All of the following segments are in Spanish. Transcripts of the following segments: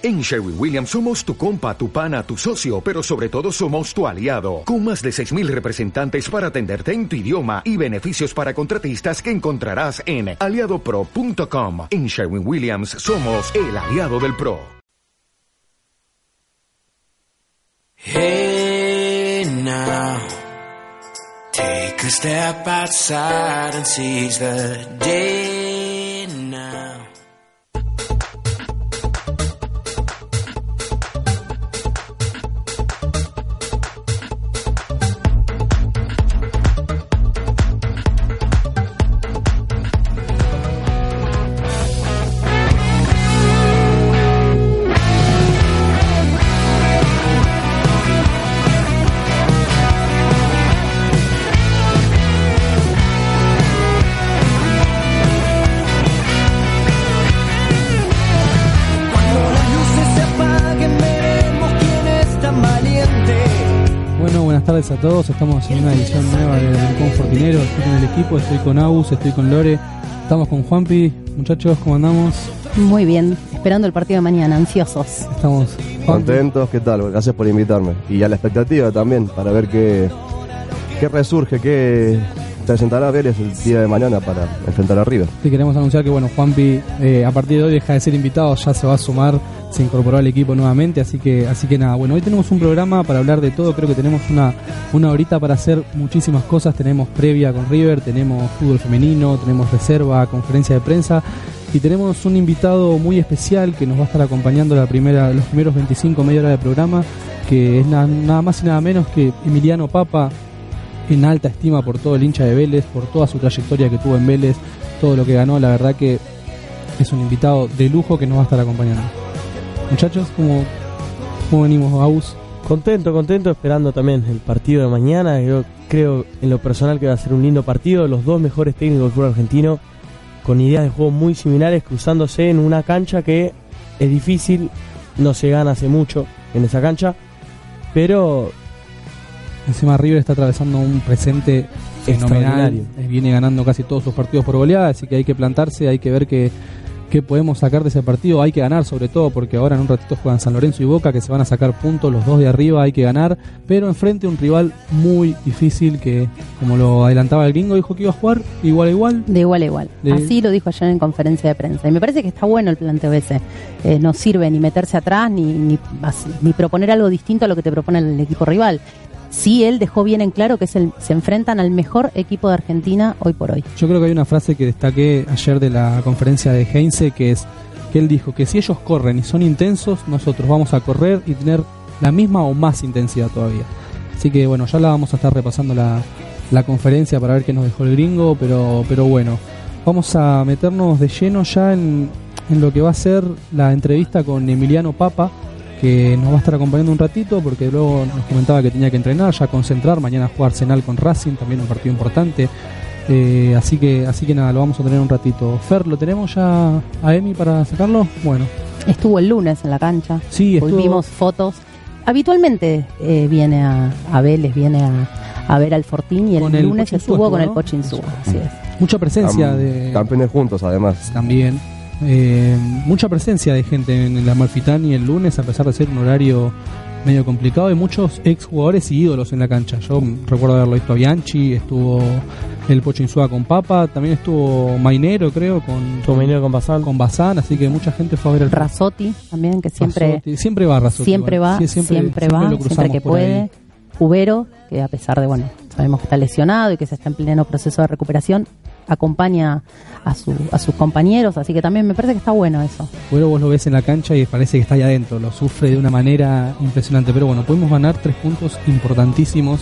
En Sherwin Williams somos tu compa, tu pana, tu socio, pero sobre todo somos tu aliado, con más de 6.000 representantes para atenderte en tu idioma y beneficios para contratistas que encontrarás en aliadopro.com. En Sherwin Williams somos el aliado del PRO. Hey now, take a step outside and seize the day todos. Estamos en una edición nueva de Rincón Fortinero. Estoy con el equipo, estoy con Agus, estoy con Lore. Estamos con Juanpi. Muchachos, ¿cómo andamos? Muy bien, esperando el partido de mañana, ansiosos. Estamos Juanpi. Contentos, ¿qué tal? Gracias por invitarme. Y a la expectativa también, para ver qué, qué resurge, qué presentará Vélez el día de mañana para enfrentar a River. Sí, queremos anunciar que bueno, Juanpi eh, a partir de hoy deja de ser invitado, ya se va a sumar, se incorporó al equipo nuevamente, así que, así que nada, bueno, hoy tenemos un programa para hablar de todo, creo que tenemos una, una horita para hacer muchísimas cosas, tenemos previa con River, tenemos fútbol femenino, tenemos reserva, conferencia de prensa y tenemos un invitado muy especial que nos va a estar acompañando la primera, los primeros 25 media hora de programa, que es na- nada más y nada menos que Emiliano Papa, en alta estima por todo el hincha de Vélez, por toda su trayectoria que tuvo en Vélez, todo lo que ganó, la verdad que es un invitado de lujo que nos va a estar acompañando. Muchachos, ¿cómo, cómo venimos, Agus? Contento, contento, esperando también el partido de mañana. Yo creo en lo personal que va a ser un lindo partido. Los dos mejores técnicos del fútbol argentino, con ideas de juego muy similares, cruzándose en una cancha que es difícil, no se gana hace mucho en esa cancha, pero Encima River está atravesando un presente fenomenal. Eh, viene ganando casi todos sus partidos por goleada, así que hay que plantarse, hay que ver qué, qué podemos sacar de ese partido, hay que ganar sobre todo porque ahora en un ratito juegan San Lorenzo y Boca que se van a sacar puntos los dos de arriba, hay que ganar, pero enfrente a un rival muy difícil que como lo adelantaba el gringo dijo que iba a jugar igual a igual. De igual a igual. De- Así lo dijo ayer en conferencia de prensa. Y me parece que está bueno el planteo ese. Eh, no sirve ni meterse atrás ni, ni proponer algo distinto a lo que te propone el equipo rival. Sí, él dejó bien en claro que se enfrentan al mejor equipo de Argentina hoy por hoy. Yo creo que hay una frase que destaqué ayer de la conferencia de Heinze que es que él dijo que si ellos corren y son intensos, nosotros vamos a correr y tener la misma o más intensidad todavía. Así que bueno, ya la vamos a estar repasando la, la conferencia para ver qué nos dejó el gringo, pero, pero bueno, vamos a meternos de lleno ya en, en lo que va a ser la entrevista con Emiliano Papa, que nos va a estar acompañando un ratito porque luego nos comentaba que tenía que entrenar, ya concentrar, mañana juega Arsenal con Racing, también un partido importante. Eh, así que así que nada, lo vamos a tener un ratito. Fer, ¿lo tenemos ya a Emi para sacarlo? Bueno, Estuvo el lunes en la cancha. sí, Hoy estuvo, vimos fotos. Habitualmente eh, viene a, a Vélez, viene a, a ver al Fortín y el lunes estuvo con el ¿no? Pochinsúa. Así es. mucha presencia Cam- de Campeones juntos, además. también. Eh, mucha presencia de gente en el Amalfitani el lunes, a pesar de ser un horario medio complicado, y muchos exjugadores y ídolos en la cancha. Yo recuerdo haberlo visto a Bianchi, estuvo el Pocho Insúa con Papa, también estuvo Mainero, creo, con, con Bazán. con Bazán, así que mucha gente fue a ver el Razotti también, que siempre, Razzotti. siempre va Razzotti, siempre va, Sí, siempre, va, siempre que ahí. puede. Cubero, que a pesar de, bueno, sabemos que está lesionado y que se está en pleno proceso de recuperación, acompaña a, su, a sus compañeros, así que también me parece que está bueno eso. Bueno, vos lo ves en la cancha y parece que está ahí adentro, lo sufre de una manera impresionante. Pero bueno, pudimos ganar tres puntos importantísimos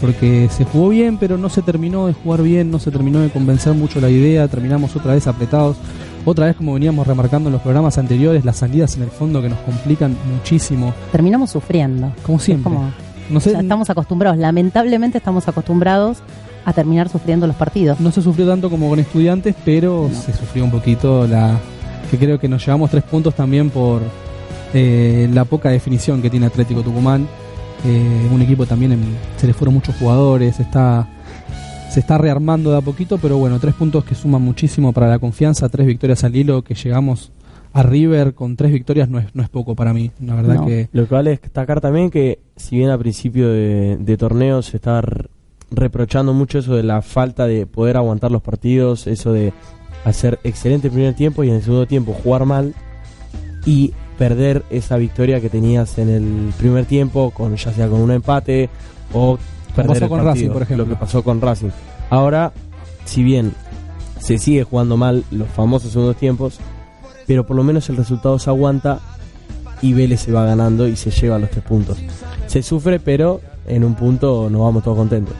porque se jugó bien, pero no se terminó de jugar bien, no se terminó de convencer mucho la idea, terminamos otra vez apretados. Otra vez, como veníamos remarcando en los programas anteriores, las salidas en el fondo que nos complican muchísimo, Terminamos sufriendo. como siempre. Es como- No sé, estamos acostumbrados, lamentablemente estamos acostumbrados a terminar sufriendo los partidos. no se sufrió tanto como con estudiantes, pero se sufrió un poquito la que creo que nos llevamos tres puntos también por eh, la poca definición que tiene Atlético Tucumán. Eh, un equipo también en- se le fueron muchos jugadores, está se está rearmando de a poquito, pero bueno, tres puntos que suman muchísimo para la confianza, tres victorias al hilo que llegamos a River con tres victorias no es, no es poco para mí. La verdad No. que Lo que vale destacar también que si bien a principio de, de torneo se está reprochando mucho eso de la falta de poder aguantar los partidos, eso de hacer excelente primer tiempo y en el segundo tiempo jugar mal y perder esa victoria que tenías en el primer tiempo, con ya sea con un empate o perder pasó el con partido, Racing, por ejemplo. Lo que pasó con Racing. Ahora, si bien se sigue jugando mal los famosos segundos tiempos, pero por lo menos el resultado se aguanta y Vélez se va ganando y se lleva los tres puntos. Se sufre, pero en un punto nos vamos todos contentos.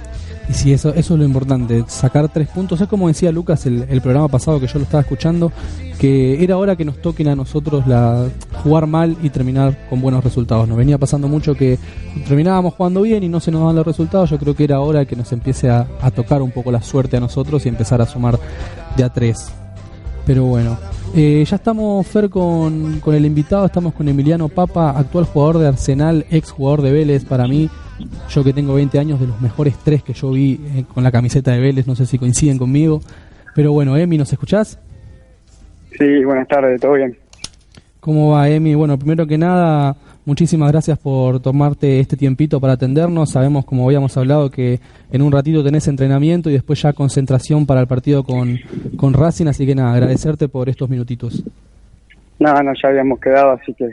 Y sí, eso, eso es lo importante, sacar tres puntos. Es como decía Lucas el, el programa pasado que yo lo estaba escuchando, que era hora que nos toquen a nosotros la jugar mal y terminar con buenos resultados. Nos venía pasando mucho que terminábamos jugando bien y no se nos daban los resultados. Yo creo que era hora que nos empiece a, a tocar un poco la suerte a nosotros y empezar a sumar de a tres. Pero bueno, eh, ya estamos, Fer, con, con el invitado, estamos con Emiliano Papa, actual jugador de Arsenal, ex jugador de Vélez para mí. Yo que tengo 20 años, de los mejores tres que yo vi eh, con la camiseta de Vélez, no sé si coinciden conmigo. Pero bueno, Emi, ¿nos escuchás? Sí, buenas tardes, todo bien. ¿Cómo va, Emi? Bueno, primero que nada, muchísimas gracias por tomarte este tiempito para atendernos. Sabemos, como habíamos hablado, que en un ratito tenés entrenamiento y después ya concentración para el partido con, con Racing, así que nada, agradecerte por estos minutitos. Nada, no, ya habíamos quedado, así que,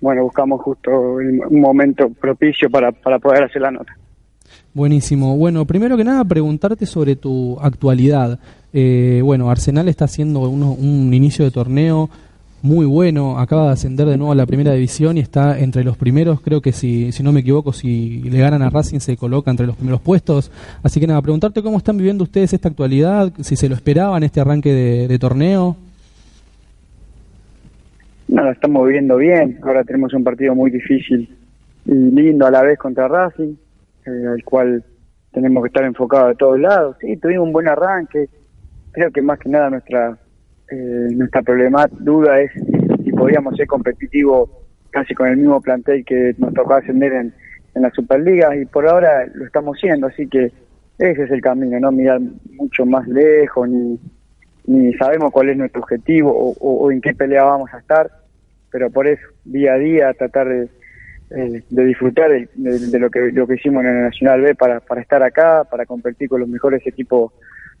bueno, buscamos justo el- un momento propicio para, para poder hacer la nota. Buenísimo. Bueno, primero que nada, preguntarte sobre tu actualidad. Eh, bueno, Arsenal está haciendo uno- un inicio de torneo muy bueno, acaba de ascender de nuevo a la primera división y está entre los primeros, creo que si, si no me equivoco, si le ganan a Racing se coloca entre los primeros puestos. Así que nada, preguntarte cómo están viviendo ustedes esta actualidad, si se lo esperaban este arranque de, de torneo. Lo estamos viviendo bien. Ahora tenemos un partido muy difícil y lindo a la vez contra Racing, eh, al cual tenemos que estar enfocados de todos lados. Sí, tuvimos un buen arranque. Creo que más que nada nuestra eh, nuestra problema duda es si podíamos ser competitivos casi con el mismo plantel que nos tocó ascender en, en la Superliga y por ahora lo estamos siendo, así que ese es el camino, no mirar mucho más lejos ni, ni sabemos cuál es nuestro objetivo o en qué pelea vamos a estar, pero por eso, día a día, tratar de, eh, de disfrutar de, lo que lo que hicimos en el Nacional B para, para estar acá, para competir con los mejores equipos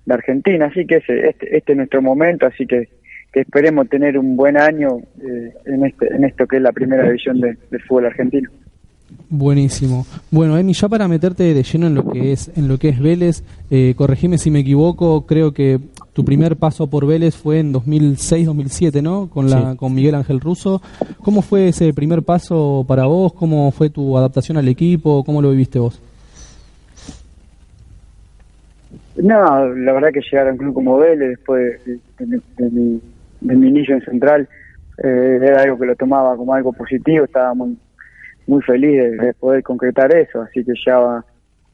de Argentina, así que ese, este, este es nuestro momento, así que, esperemos tener un buen año eh, en este en esto que es la primera división de- fútbol argentino. Buenísimo. Bueno, Emi, ya para meterte de lleno en lo que es en lo que es Vélez, eh, corregime si me equivoco, creo que tu primer paso por Vélez fue en 2006-2007, ¿no? Con la Sí. con Miguel Ángel Russo. ¿Cómo fue ese primer paso para vos? ¿Cómo fue tu adaptación al equipo? ¿Cómo lo viviste vos? No, la verdad que llegar a un club como Vélez después de, de- de mi, de mi inicio en Central eh, era algo que lo tomaba como algo positivo, estaba muy muy feliz de, de poder concretar eso, así que llegaba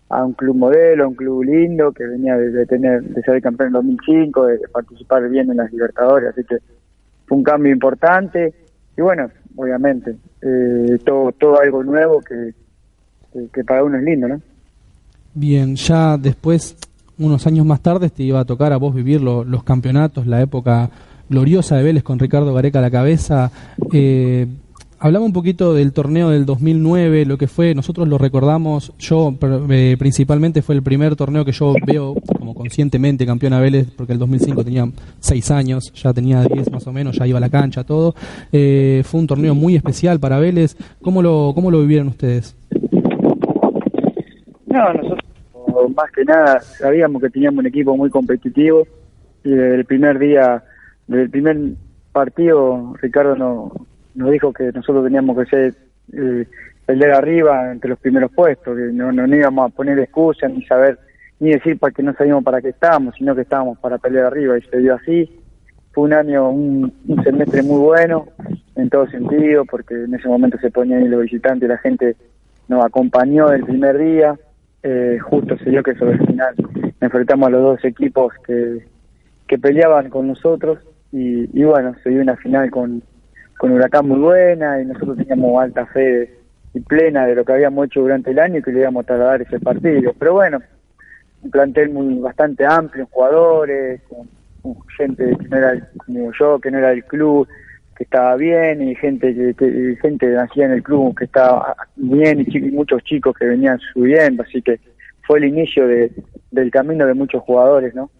a un club modelo, a un club lindo que venía de, tener de ser campeón en 2005, de, de participar bien en las Libertadores, así que fue un cambio importante y bueno, obviamente eh, todo todo algo nuevo que, que, que para uno es lindo, ¿no? Bien, ya después, unos años más tarde, te iba a tocar a vos vivir lo- los campeonatos, la época gloriosa de Vélez con Ricardo Gareca a la cabeza. Eh, hablaba un poquito del torneo del 2009, lo que fue, nosotros lo recordamos, yo eh, principalmente fue el primer torneo que yo veo como conscientemente campeón a Vélez, porque el 2005 tenía 6 años, ya tenía 10 más o menos, ya iba a la cancha, todo. Eh, fue un torneo muy especial para Vélez. ¿Cómo lo, cómo lo vivieron ustedes? No, nosotros más que nada sabíamos que teníamos un equipo muy competitivo y desde el primer día, desde el primer partido, Ricardo no- nos dijo que nosotros teníamos que ser eh, pelear arriba entre los primeros puestos, que no, no, no íbamos a poner excusas ni saber ni decir para que no sabíamos para qué estábamos, sino que estábamos para pelear arriba y se dio así. Fue un año, un, semestre muy bueno en todo sentido, porque en ese momento se ponían ahí los visitantes, la gente nos acompañó el primer día, eh, justo se dio que sobre el final enfrentamos a los dos equipos que, que peleaban con nosotros y, y bueno, se dio una final con, con Huracán muy buena y nosotros teníamos alta fe y plena de lo que habíamos hecho durante el año y que le íbamos a trasladar ese partido. Pero bueno, un plantel muy bastante amplio, jugadores, gente que no era como yo, que no era del club, que estaba bien y gente que, que- gente nacida en el club que estaba bien y, y muchos chicos que venían subiendo, así que fue el inicio de, del camino de muchos jugadores, ¿no?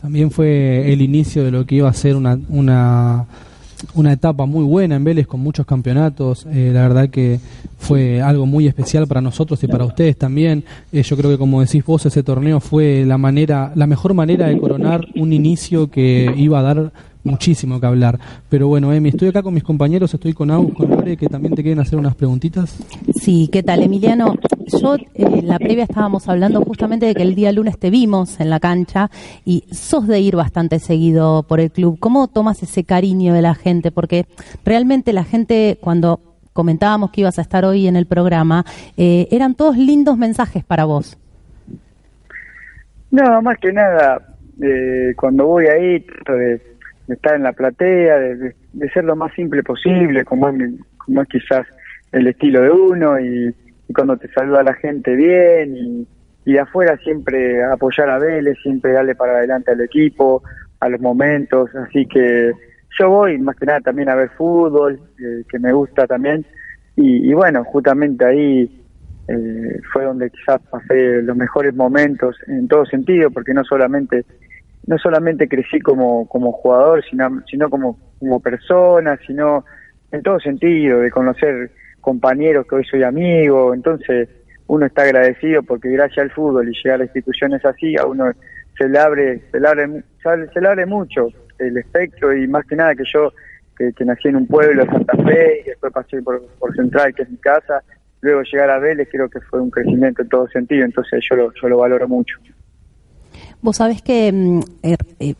También fue el inicio de lo que iba a ser una, una, una etapa muy buena en Vélez con muchos campeonatos. Eh, la verdad que fue algo muy especial para nosotros y para ustedes también. Eh, yo creo que como decís vos, ese torneo fue la manera, la mejor manera de coronar un inicio que iba a dar muchísimo que hablar. Pero bueno, Emi, estoy acá con mis compañeros, estoy con Agus, con Lore, que también te quieren hacer unas preguntitas. Sí, ¿qué tal, Emiliano? Yo eh, en la previa estábamos hablando justamente de que el día lunes te vimos en la cancha y sos de ir bastante seguido por el club. ¿Cómo tomas ese cariño de la gente? Porque realmente la gente, cuando comentábamos que ibas a estar hoy en el programa, eh, eran todos lindos mensajes para vos. No, más que nada, eh, cuando voy ahí, de, estar en la platea, de, de- ser lo más simple posible, como como es quizás el estilo de uno, y, y cuando te saluda la gente bien, y, y de afuera siempre apoyar a Vélez, siempre darle para adelante al equipo, a los momentos, así que yo voy más que nada también a ver fútbol, eh, que me gusta también, y, bueno, justamente ahí eh, fue donde quizás pasé los mejores momentos en todo sentido, porque no solamente no solamente crecí como, como jugador, sino, sino como, como persona, sino en todo sentido, de conocer compañeros que hoy soy amigo, entonces uno está agradecido porque gracias al fútbol y llegar a instituciones así, a uno se le abre, se le abre, se le abre mucho el espectro y más que nada que yo, que, que nací en un pueblo de Santa Fe y después pasé por, por Central, que es mi casa, luego llegar a Vélez creo que fue un crecimiento en todo sentido, entonces yo lo, yo lo valoro mucho. Vos sabés que mm, er- eh,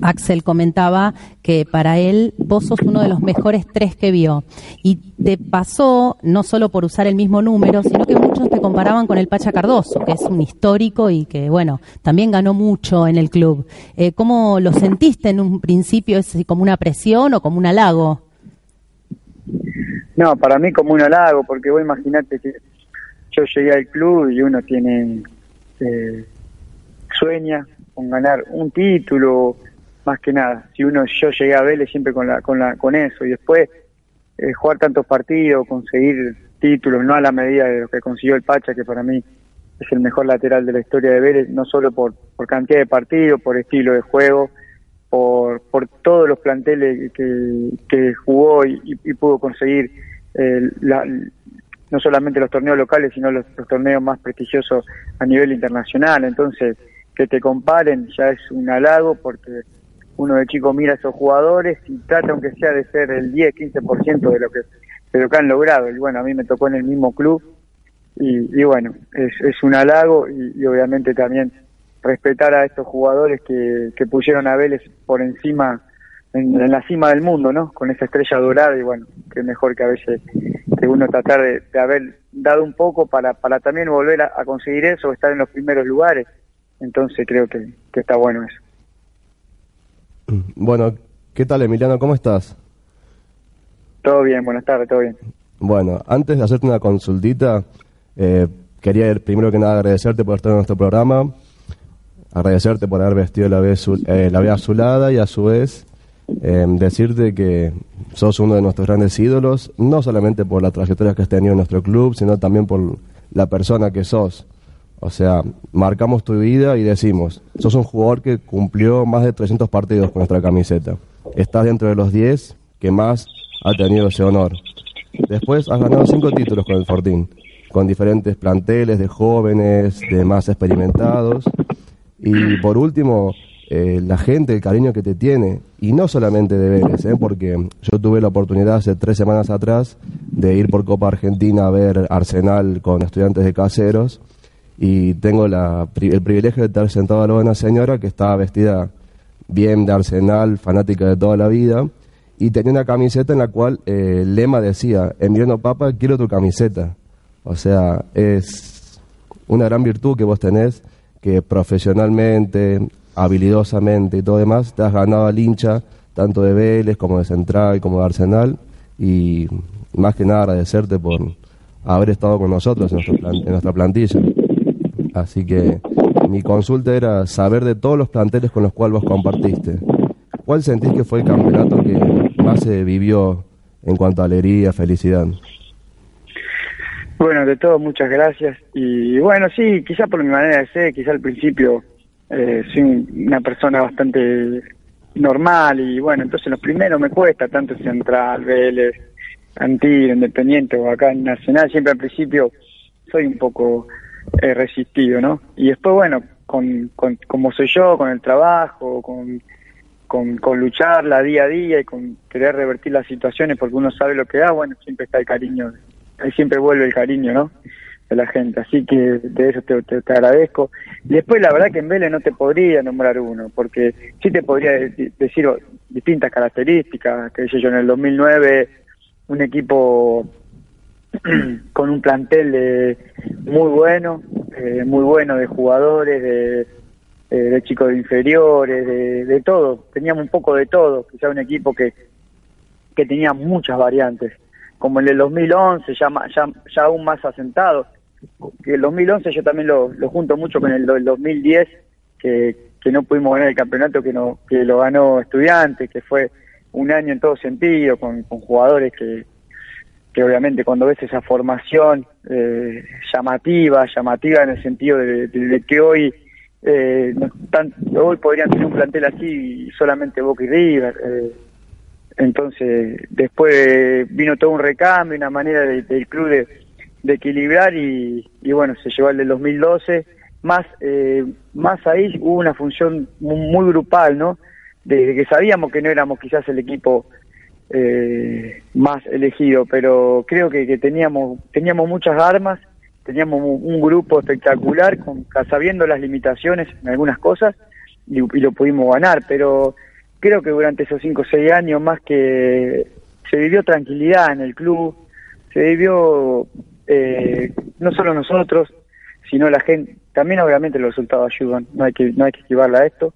Axel comentaba que para él vos sos uno de los mejores tres que vio. Y te pasó, no solo por usar el mismo número, sino que muchos te comparaban con el Pacha Cardoso, que es un histórico y que, bueno, también ganó mucho en el club. Eh, ¿Cómo lo sentiste en un principio? ¿Es como una presión o como un halago? No, para mí como un halago, porque vos imaginate que yo llegué al club y uno tiene, eh, sueña con ganar un título, más que nada. Si uno, yo llegué a Vélez siempre con la, con la, con eso, y después eh, jugar tantos partidos, conseguir títulos, no a la medida de lo que consiguió el Pacha, que para mí es el mejor lateral de la historia de Vélez, no solo por, por cantidad de partidos, por estilo de juego, por, por todos los planteles que, que jugó y, y- pudo conseguir eh, la- no solamente los torneos locales, sino los, los torneos más prestigiosos a nivel internacional. Entonces, que te comparen ya es un halago porque uno de chico mira a esos jugadores y trata aunque sea de ser el 10, 15% de lo que de lo que han logrado. Y bueno, a mí me tocó en el mismo club y, y bueno, es, es un halago y, obviamente también respetar a estos jugadores que, que pusieron a Vélez por encima, en, la cima del mundo, ¿no? Con esa estrella dorada y bueno, que mejor que a veces que uno tratar de, de haber dado un poco para, para también volver a, a conseguir eso, estar en los primeros lugares. Entonces creo que, que está bueno eso. Bueno, ¿qué tal Emiliano? ¿Cómo estás? Todo bien, buenas tardes, todo bien. Bueno, antes de hacerte una consultita, eh, quería primero que nada agradecerte por estar en nuestro programa, agradecerte por haber vestido la azul- eh, la azulada y a su vez eh, decirte que sos uno de nuestros grandes ídolos, no solamente por la trayectoria que has tenido en nuestro club, sino también por la persona que sos. O sea, marcamos tu vida y decimos, sos un jugador que cumplió más de 300 partidos con nuestra camiseta. Estás dentro de los 10 que más ha tenido ese honor. Después has ganado cinco títulos con el Fortín, con diferentes planteles de jóvenes, de más experimentados. Y por último, eh, la gente, el cariño que te tiene, y no solamente de Vélez, ¿eh? porque yo tuve la oportunidad hace tres semanas atrás de ir por Copa Argentina a ver Arsenal con estudiantes de caseros, y tengo la, el privilegio de estar sentado al lado de una señora que estaba vestida bien de Arsenal, fanática de toda la vida, y tenía una camiseta en la cual eh, el lema decía, Emiliano Papa, quiero tu camiseta. O sea, es una gran virtud que vos tenés, que profesionalmente, habilidosamente y todo demás, te has ganado al hincha, tanto de Vélez como de Central, como de Arsenal, y más que nada agradecerte por haber estado con nosotros en nuestra plantilla. Así que mi consulta era saber de todos los planteles con los cuales vos compartiste. ¿Cuál sentís que fue el campeonato que más se vivió en cuanto a alegría, felicidad. Bueno, de todo, muchas gracias. Y bueno, sí, quizá por mi manera de ser, quizá al principio eh, soy un- una persona bastante normal y bueno, entonces los primeros me cuesta, tanto en Central, Vélez, Antiguo, Independiente o acá en Nacional, siempre al principio soy un poco eh, resistido, ¿no? Y después, bueno, con, con como soy yo, con el trabajo, con, con, con lucharla día a día y con querer revertir las situaciones porque uno sabe lo que da, bueno, siempre está el cariño, ahí siempre vuelve el cariño, ¿no? De la gente, así que de eso te, te- agradezco. Y después, la verdad que en Vélez no te podría nombrar uno, porque sí te podría de- decir distintas características, que yo, en el 2009 un equipo con un plantel de- muy bueno, eh, muy bueno de jugadores, de, eh, chicos de inferiores, de, todo. Teníamos un poco de todo, quizá un equipo que, que tenía muchas variantes, como el del 2011, ya, ya, ya aún más asentado. Que el 2011 yo también lo, lo junto mucho con el del 2010, que, que no pudimos ganar el campeonato, que, no, que lo ganó Estudiantes, que fue un año en todo sentido, con, con jugadores que, que obviamente cuando ves esa formación eh, llamativa, llamativa en el sentido de, que hoy eh, hoy podrían tener un plantel así solamente Boca y River. eh, entonces después vino todo un recambio, una manera de- del club de, equilibrar y, y bueno, se llevó el del 2012. Más, eh, más ahí hubo una función mu- muy, grupal, ¿no? De, de que sabíamos que no éramos quizás el equipo eh, más elegido, pero creo que, que teníamos teníamos muchas armas, teníamos un, grupo espectacular, con, sabiendo las limitaciones en algunas cosas, y, y lo pudimos ganar, pero creo que durante esos 5 o 6 años más que se vivió tranquilidad en el club, se vivió eh, no solo nosotros, sino la gente, también obviamente los resultados ayudan, no hay que, no hay que esquivarla a esto,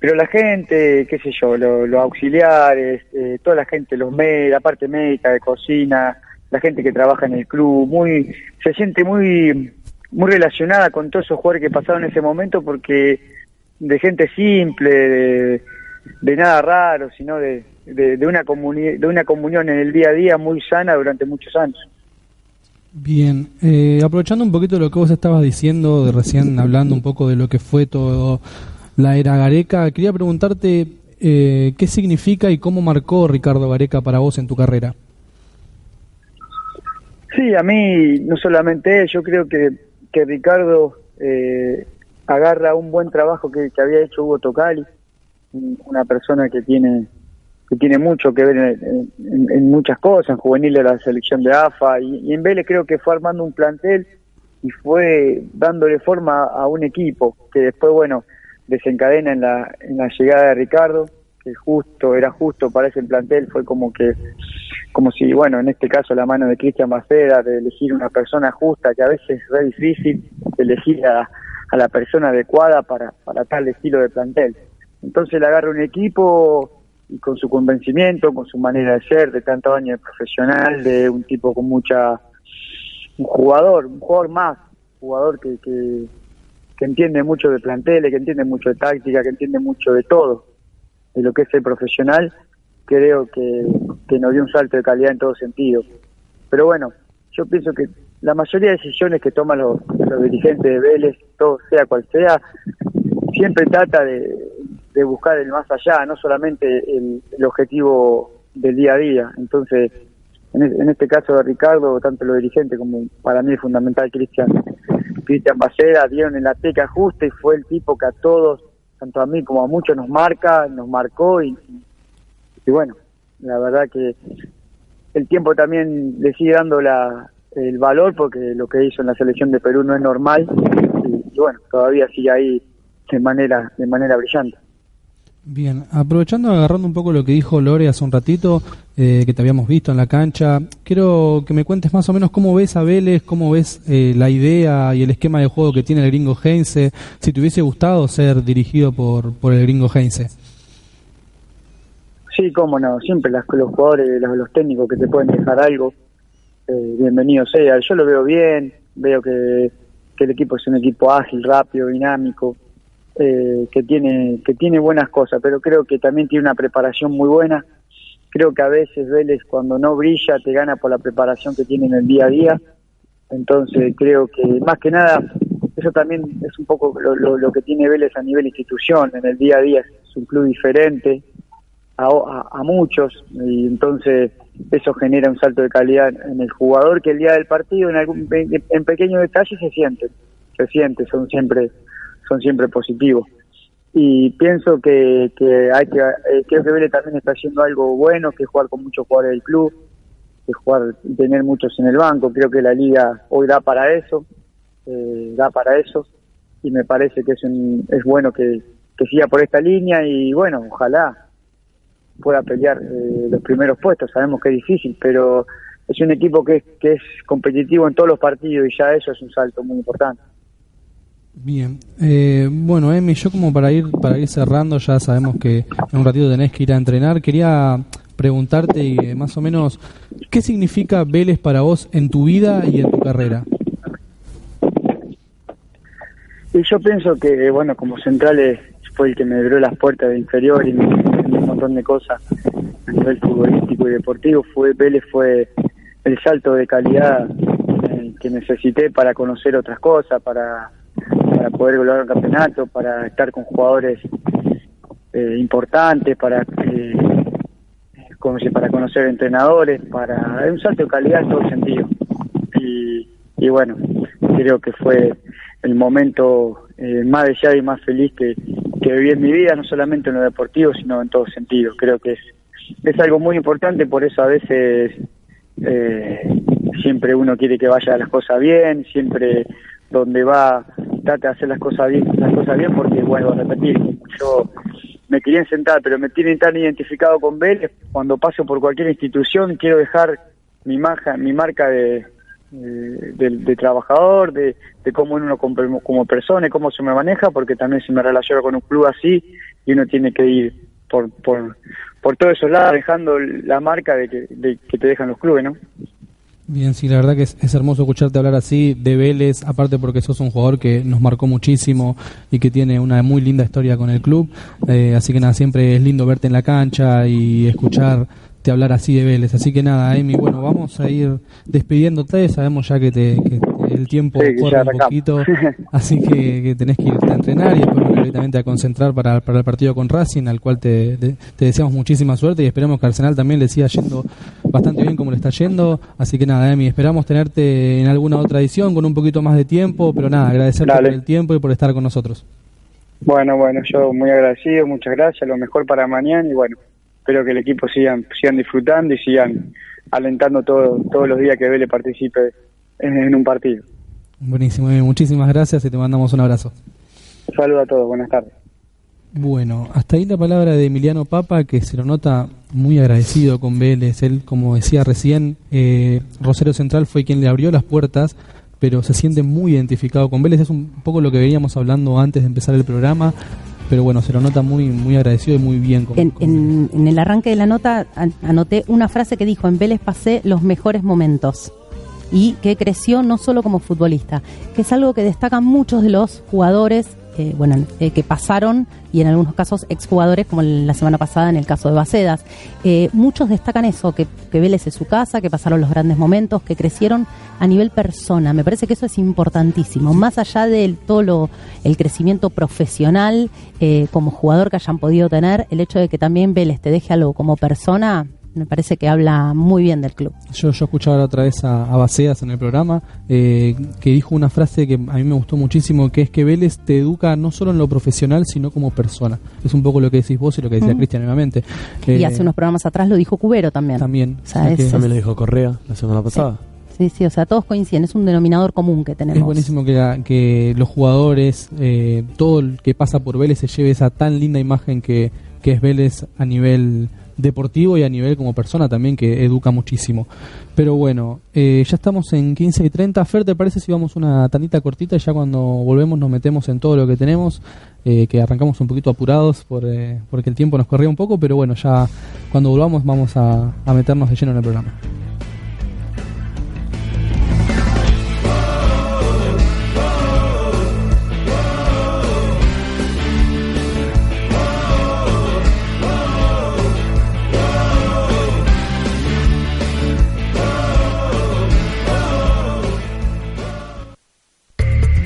pero la gente, qué sé yo, lo- los auxiliares, eh, toda la gente, los la parte médica, de cocina, la gente que trabaja en el club, muy, se siente muy, muy relacionada con todos esos jugadores que pasaron en ese momento porque de gente simple, de, nada raro, sino de, de, de una de una comunión en el día a día muy sana durante muchos años. Bien, eh, aprovechando un poquito lo que vos estabas diciendo, de recién hablando un poco de lo que fue todo la era Gareca, quería preguntarte eh, qué significa y cómo marcó Ricardo Gareca para vos en tu carrera. Sí, a mí no solamente yo creo que, que Ricardo eh, agarra un buen trabajo que, había hecho Hugo Tocali, un- una persona que tiene que tiene mucho que ver en muchas cosas, en juvenil de la selección de AFA, y, y en Vélez creo que fue armando un plantel y fue dándole forma a un equipo que después, bueno, desencadena en la, en la llegada de Ricardo, que justo, era justo para ese plantel, fue como que, como si, bueno, en este caso la mano de Cristian Maceda, de elegir una persona justa, que a veces es re difícil elegir a, la persona adecuada para, para tal estilo de plantel. Entonces le agarra un equipo y con su convencimiento, con su manera de ser, de tantos años de profesional, de un tipo con mucha un jugador, un jugador más, jugador que, que, que entiende mucho de planteles, que entiende mucho de táctica, que entiende mucho de todo, de lo que es el profesional, creo que, que nos dio un salto de calidad en todo sentido. Pero bueno, yo pienso que la mayoría de decisiones que toman los, dirigentes de Vélez, todo sea cual sea, siempre trata de, buscar el más allá, no solamente el, objetivo del día a día. Entonces, en, en este caso de Ricardo, tanto los dirigentes como para mí es fundamental Cristian Cristian Baceda dieron en la teca justa y fue el tipo que a todos, tanto a mí como a muchos nos marca, nos marcó y, y bueno, la verdad que el tiempo también le sigue dando la, el valor porque lo que hizo en la selección de Perú no es normal y, y bueno, todavía sigue ahí de manera de manera brillante. Bien, aprovechando, agarrando un poco lo que dijo Lore hace un ratito, eh, que te habíamos visto en la cancha, quiero que me cuentes más o menos cómo ves a Vélez, cómo ves eh, la idea y el esquema de juego que tiene el gringo Heinze, si te hubiese gustado ser dirigido por, por el gringo Heinze. Sí, cómo no, siempre las- los jugadores, los, los técnicos que te pueden dejar algo, eh, bienvenido sea. Yo lo veo bien, veo que, que el equipo es un equipo ágil, rápido, dinámico, eh, que tiene que tiene buenas cosas, pero creo que también tiene una preparación muy buena Creo que a veces Vélez cuando no brilla te gana por la preparación que tiene en el día a día. Entonces creo que más que nada eso también es un poco lo, que tiene Vélez a nivel institución. En el día a día es un club diferente a, a, a muchos y entonces eso genera un salto de calidad en el jugador que el día del partido en algún en pequeños detalles se siente se siente son siempre son siempre positivos y pienso que, que hay que eh, creo que Vélez también está haciendo algo bueno que es jugar con muchos jugadores del club que jugar tener muchos en el banco creo que la liga hoy da para eso eh, da para eso y me parece que es un, es bueno que, que siga por esta línea y bueno ojalá pueda pelear eh, los primeros puestos. Sabemos que es difícil, pero es un equipo que que es competitivo en todos los partidos y ya eso es un salto muy importante. Bien, eh, bueno, Emi, yo como para ir para ir cerrando, ya sabemos que en un ratito tenés que ir a entrenar. Quería preguntarte eh, más o menos qué significa Vélez para vos en tu vida y en tu carrera. Y yo pienso que, bueno, como centrales fue el que me abrió las puertas de inferior y me enseñó un montón de cosas a nivel futbolístico y deportivo. Fue Vélez fue el salto de calidad eh, que necesité para conocer otras cosas, para, para poder lograr un campeonato, para estar con jugadores eh, importantes, para eh, como si para conocer entrenadores, para un salto de calidad en todo sentido. Y, y bueno, creo que fue el momento eh, más deseado y más feliz que, que viví en mi vida, no solamente en lo deportivo, sino en todo sentido. Creo que es, es algo muy importante, por eso a veces eh, siempre uno quiere que vaya las cosas bien, siempre donde va trata de hacer las cosas bien, las cosas bien porque a repetir, yo me quería sentar, pero me tienen tan identificado con Vélez, cuando paso por cualquier institución quiero dejar mi, maja, mi marca de, de, de, trabajador, de, de cómo uno como, como persona y cómo se me maneja, porque también se me relaciona con un club así y uno tiene que ir por, por, por todos esos lados dejando la marca de que, de que te dejan los clubes, ¿no? Bien, sí, la verdad que es, es, hermoso escucharte hablar así de Vélez, aparte porque sos un jugador que nos marcó muchísimo y que tiene una muy linda historia con el club. Eh, así que nada, siempre es lindo verte en la cancha y escucharte hablar así de Vélez. Así que nada, Emi, bueno, vamos a ir despidiéndote. Sabemos ya que, te, que el tiempo Sí, corre un poquito, así que, que tenés que irte a entrenar y después directamente a concentrar para, para el partido con Racing, al cual te, te, te deseamos muchísima suerte y esperemos que Arsenal también le siga yendo bastante bien como le está yendo. Así que nada, Emi, esperamos tenerte en alguna otra edición con un poquito más de tiempo, pero nada, agradecerte Dale. por el tiempo y por estar con nosotros. Bueno, bueno, yo muy agradecido, muchas gracias, lo mejor para mañana y bueno, espero que el equipo sigan, sigan disfrutando y sigan alentando todo, todos los días que Vélez participe en, en un partido. Buenísimo, Emi, muchísimas gracias y te mandamos un abrazo. Saludos a todos, buenas tardes. Bueno, hasta ahí la palabra de Emiliano Papa, que se lo nota muy agradecido con Vélez. Él, como decía recién, eh, Rosario Central fue quien le abrió las puertas, pero se siente muy identificado con Vélez. Es un poco lo que veníamos hablando antes de empezar el programa, pero bueno, se lo nota muy muy agradecido y muy bien con, En, con- en- en el arranque de la nota an- anoté una frase que dijo, en Vélez pasé los mejores momentos y que creció no solo como futbolista, que es algo que destacan muchos de los jugadores eh, bueno, eh, que pasaron y en algunos casos exjugadores, como la semana pasada en el caso de Bacedas. Eh, muchos destacan eso, que, que Vélez es su casa, que pasaron los grandes momentos, que crecieron a nivel persona. Me parece que eso es importantísimo, más allá de todo lo, el crecimiento profesional eh, como jugador que hayan podido tener, el hecho de que también Vélez te deje algo como persona, me parece que habla muy bien del club. Yo, yo escuchaba la otra vez a, a Baceas en el programa eh, que dijo una frase que a mí me gustó muchísimo, que es que Vélez te educa no solo en lo profesional, sino como persona. Es un poco lo que decís vos y lo que decía. Cristian nuevamente. y Eh, hace unos programas atrás lo dijo Cubero también. También. O sea, Así que- es- También lo dijo Correa la semana pasada. Sí, sí, o sea, todos coinciden, es un denominador común que tenemos. Es buenísimo que, la- que los jugadores, eh, todo el que pasa por Vélez se lleve esa tan linda imagen que, que es Vélez a nivel deportivo y a nivel como persona también, que educa muchísimo. Pero bueno, eh, ya estamos en 15 y 30. Fer, ¿te parece si vamos una tanita cortita y ya cuando volvemos nos metemos en todo lo que tenemos? Eh, que arrancamos un poquito apurados por, eh, porque el tiempo nos corría un poco, pero bueno, ya cuando volvamos vamos a, a meternos de lleno en el programa.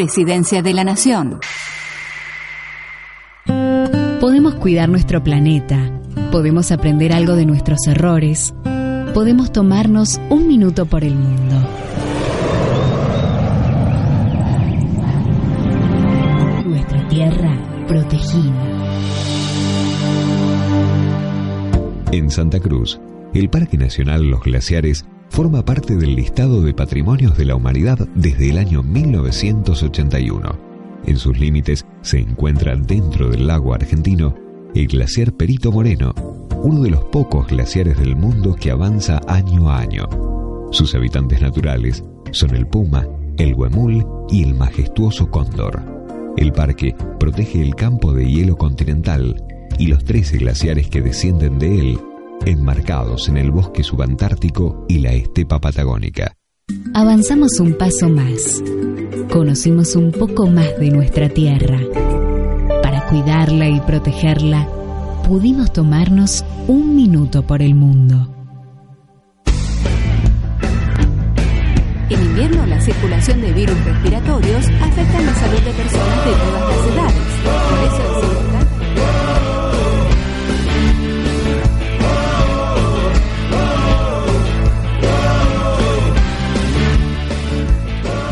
Presidencia de la Nación. Podemos cuidar nuestro planeta. Podemos aprender algo de nuestros errores. Podemos tomarnos un minuto por el mundo. Nuestra tierra protegida. En Santa Cruz, el Parque Nacional Los Glaciares forma parte del listado de patrimonios de la humanidad desde el año 1981. En sus límites se encuentra dentro del lago argentino el glaciar Perito Moreno, uno de los pocos glaciares del mundo que avanza año a año. Sus habitantes naturales son el puma, el huemul y el majestuoso cóndor. El parque protege el campo de hielo continental y los 13 glaciares que descienden de él, enmarcados en el bosque subantártico y la estepa patagónica. Avanzamos un paso más. Conocimos un poco más de nuestra tierra. Para cuidarla y protegerla, pudimos tomarnos un minuto por el mundo. En invierno, la circulación de virus respiratorios afecta la salud de personas de todas las edades. Por eso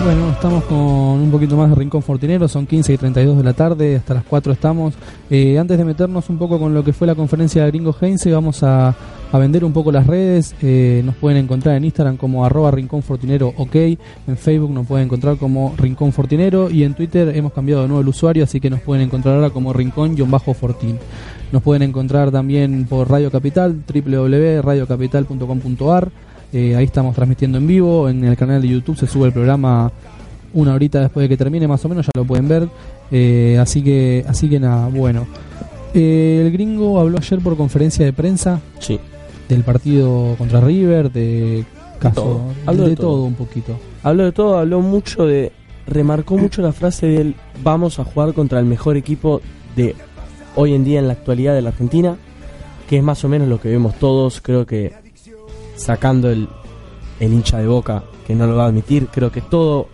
Bueno, estamos con un poquito más de Rincón Fortinero, son 15 y 32 de la tarde, hasta las 4 estamos. Eh, antes de meternos un poco con lo que fue la conferencia de Gringo Heinze, vamos a, vender un poco las redes. Eh, nos pueden encontrar en Instagram como arroba Rincón Fortinero OK, en Facebook nos pueden encontrar como Rincón Fortinero y en Twitter hemos cambiado de nuevo el usuario, así que nos pueden encontrar ahora como Rincón-Fortín. Nos pueden encontrar también por Radio Capital, www.radiocapital.com.ar. Eh, ahí estamos transmitiendo en vivo. En el canal de YouTube se sube el programa una horita después de que termine, más o menos, ya lo pueden ver. Eh, así que así que nada, bueno. Eh, el gringo habló ayer por conferencia de prensa Sí. del partido contra River, de caso, todo. de, Habló de todo. todo. un poquito. Habló de todo, habló mucho de. Remarcó mucho la frase del vamos a jugar contra el mejor equipo de hoy en día en la actualidad de la Argentina, que es más o menos lo que vemos todos, creo que sacando el, el hincha de boca, que no lo va a admitir, creo que todo,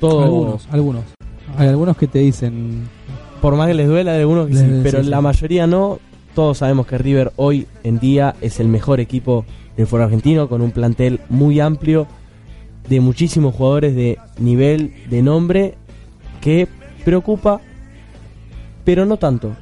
todo Algunos, algunos. Hay algunos que te dicen por más que les duela, hay algunos que Les- sí, pero sí. la mayoría no. Todos sabemos que River hoy en día es el mejor equipo del fútbol argentino, con un plantel muy amplio, de muchísimos jugadores de nivel, de nombre, que preocupa, pero no tanto.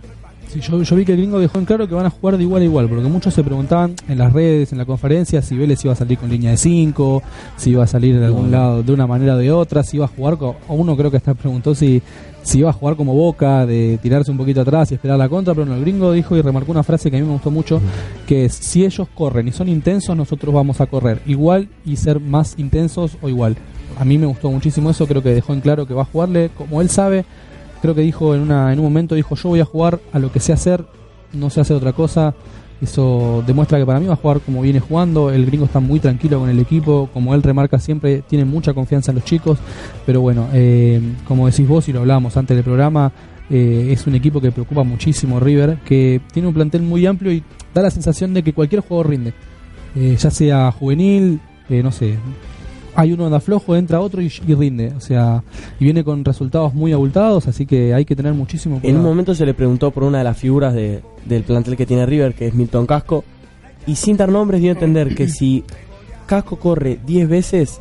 Sí, yo, yo vi que el gringo dejó en claro que van a jugar de igual a igual, porque muchos se preguntaban en las redes, en la conferencia, si Vélez iba a salir con línea de 5, si iba a salir de algún lado de una manera o de otra, si iba a jugar, co- o uno creo que hasta preguntó si, si iba a jugar como Boca, de tirarse un poquito atrás y esperar la contra, pero no, el gringo dijo y remarcó una frase que a mí me gustó mucho, que es, si ellos corren y son intensos, nosotros vamos a correr igual y ser más intensos o igual. A mí me gustó muchísimo eso, creo que dejó en claro que va a jugarle como él sabe, creo que dijo en, una, en un momento, dijo yo voy a jugar a lo que sé hacer, no sé hacer otra cosa. Eso demuestra que para mí va a jugar como viene jugando. El gringo está muy tranquilo con el equipo. Como él remarca siempre, tiene mucha confianza en los chicos. Pero bueno, eh, como decís vos y lo hablábamos antes del programa, eh, es un equipo que preocupa muchísimo River, que tiene un plantel muy amplio y da la sensación de que cualquier jugador rinde. Eh, ya sea juvenil, no sé, hay uno anda flojo, entra otro y, y rinde. O sea, y viene con resultados muy abultados, así que hay que tener muchísimo En cuidado. un momento se le preguntó por una de las figuras de- del plantel que tiene River, que es Milton Casco, y sin dar nombres dio a entender que si Casco corre 10 veces,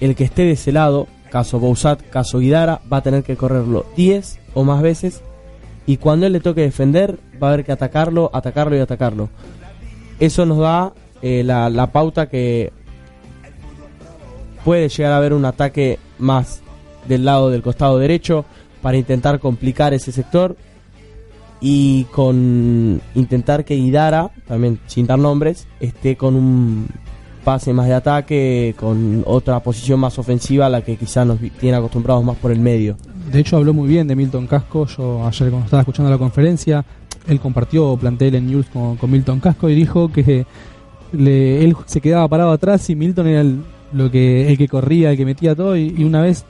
el que esté de ese lado, caso Bouzat, caso Guidara, va a tener que correrlo 10 o más veces, y cuando él le toque defender, va a haber que atacarlo, atacarlo y atacarlo. Eso nos da eh, la, la pauta que puede llegar a haber un ataque más del lado del costado derecho para intentar complicar ese sector y con intentar que Guidara, también sin dar nombres, esté con un pase más de ataque, con otra posición más ofensiva a la que quizás nos tiene acostumbrados más por el medio. De hecho, habló muy bien de Milton Casco. Yo ayer, cuando estaba escuchando la conferencia, él compartió plantel en News con, con Milton Casco y dijo que le- él se quedaba parado atrás y Milton era el, lo que, el que corría, el que metía todo. Y, y una vez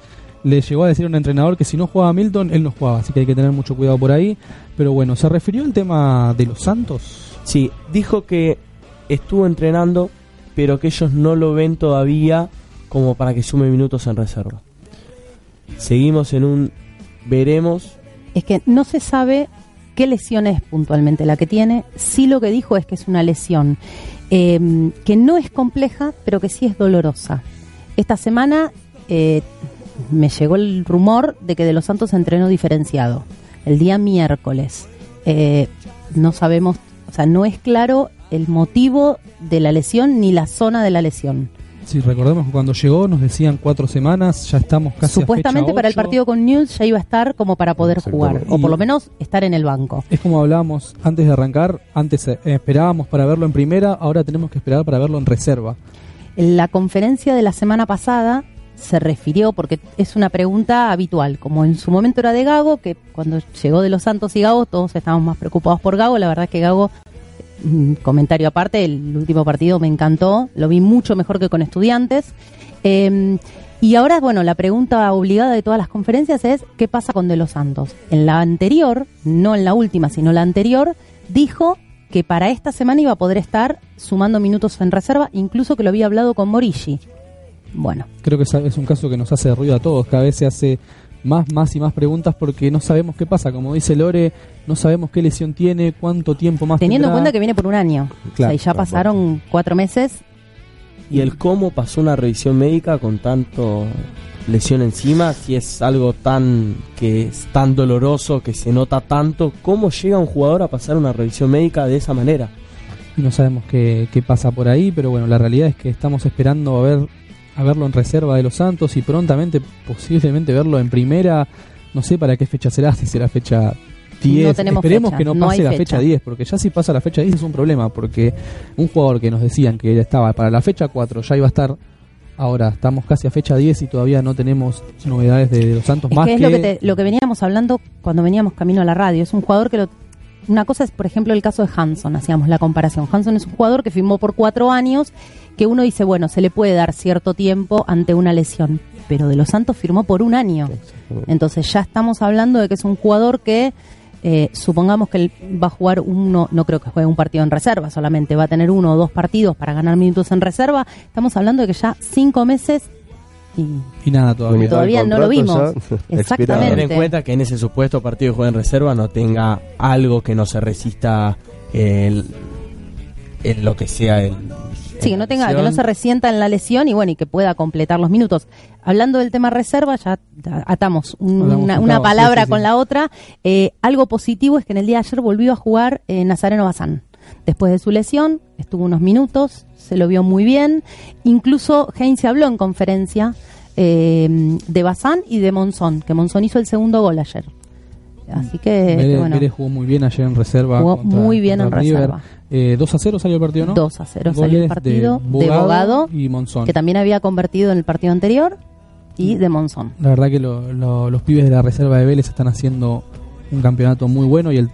le llegó a decir a un entrenador que si no jugaba Milton, él no jugaba. Así que hay que tener mucho cuidado por ahí. Pero bueno, se refirió al tema de los Santos. Sí, dijo que estuvo entrenando, pero que ellos no lo ven todavía como para que sume minutos en reserva. Seguimos en un veremos. Es que no se sabe qué lesión es puntualmente la que tiene. Sí lo que dijo es que es una lesión eh, que no es compleja, pero que sí es dolorosa. Esta semana eh, me llegó el rumor de que De Los Santos entrenó diferenciado, el día miércoles. Eh, no sabemos, o sea, no es claro el motivo de la lesión ni la zona de la lesión. Si recordemos que cuando llegó nos decían cuatro semanas, ya estamos casi a Supuestamente fecha para el partido con News ya iba a estar como para poder jugar, o por lo menos estar en el banco. Es como hablábamos antes de arrancar, antes eh, esperábamos para verlo en primera, ahora tenemos que esperar para verlo en reserva. En la conferencia de la semana pasada se refirió, porque es una pregunta habitual, como en su momento era de Gago, que cuando llegó de los Santos y Gago todos estábamos más preocupados por Gago, la verdad es que Gago, comentario aparte, el último partido me encantó, lo vi mucho mejor que con estudiantes. Eh, y ahora, bueno, la pregunta obligada de todas las conferencias es, ¿qué pasa con De los Santos? En la anterior, no en la última, sino la anterior, dijo que para esta semana iba a poder estar sumando minutos en reserva, incluso que lo había hablado con Morishi. Bueno, Creo que es- es un caso que nos hace ruido a todos, cada vez se hace más, más y más preguntas porque no sabemos qué pasa, como dice Lore, no sabemos qué lesión tiene, cuánto tiempo más teniendo en cuenta que viene por un año. Claro, o sea, y ya pasaron cuatro meses. Y el cómo pasó una revisión médica con tanto lesión encima, si es algo tan que es tan doloroso, que se nota tanto, ¿cómo llega un jugador a pasar una revisión médica de esa manera? no sabemos qué, qué pasa por ahí, pero bueno, la realidad es que estamos esperando a ver a verlo en reserva de los Santos y prontamente posiblemente verlo en primera, no sé para qué fecha será, si será fecha 10, No tenemos esperemos fecha, que no pase la fecha. fecha 10, porque ya si pasa la fecha 10 es un problema, porque un jugador que nos decían que estaba para la fecha 4 ya iba a estar Ahora estamos casi a fecha 10 y todavía no tenemos novedades de, de los Santos Es más que es que lo que, te- lo que veníamos hablando cuando veníamos camino a la radio. Es un jugador que lo. Una cosa es, por ejemplo, el caso de Hanson, hacíamos la comparación. Hanson es un jugador que firmó por cuatro años, que uno dice, bueno, se le puede dar cierto tiempo ante una lesión, pero De Los Santos firmó por un año. Entonces ya estamos hablando de que es un jugador que, eh, supongamos que él va a jugar uno, no creo que juegue un partido en reserva, solamente va a tener uno o dos partidos para ganar minutos en reserva. Estamos hablando de que ya cinco meses y nada todavía. Todavía no lo vimos. Exactamente. Tener en cuenta que en ese supuesto partido de juego en reserva no tenga algo que no se resista el, en lo que sea el. Sí, que no tenga, que no se resienta en la lesión y bueno, y que pueda completar los minutos. Hablando del tema reserva, ya atamos un- una, palabra sí, sí, con la otra. Eh, algo positivo es que en el día de ayer volvió a jugar eh, Nazareno Bazán. Después de su lesión, estuvo unos minutos, se lo vio muy bien. Incluso Heinz habló en conferencia eh, de Bazán y de Monzón, que Monzón hizo el segundo gol ayer. Así que, Vélez, bueno, jugó muy bien ayer en reserva. Jugó contra- muy bien en River. reserva. Eh, 2 a 0 salió el partido, ¿no? 2 a 0 salió el partido de Bogado Bogado, y Monzón. que también había convertido en el partido anterior, y de Monzón. La verdad que lo- lo- los pibes de la reserva de Vélez están haciendo un campeonato muy bueno y el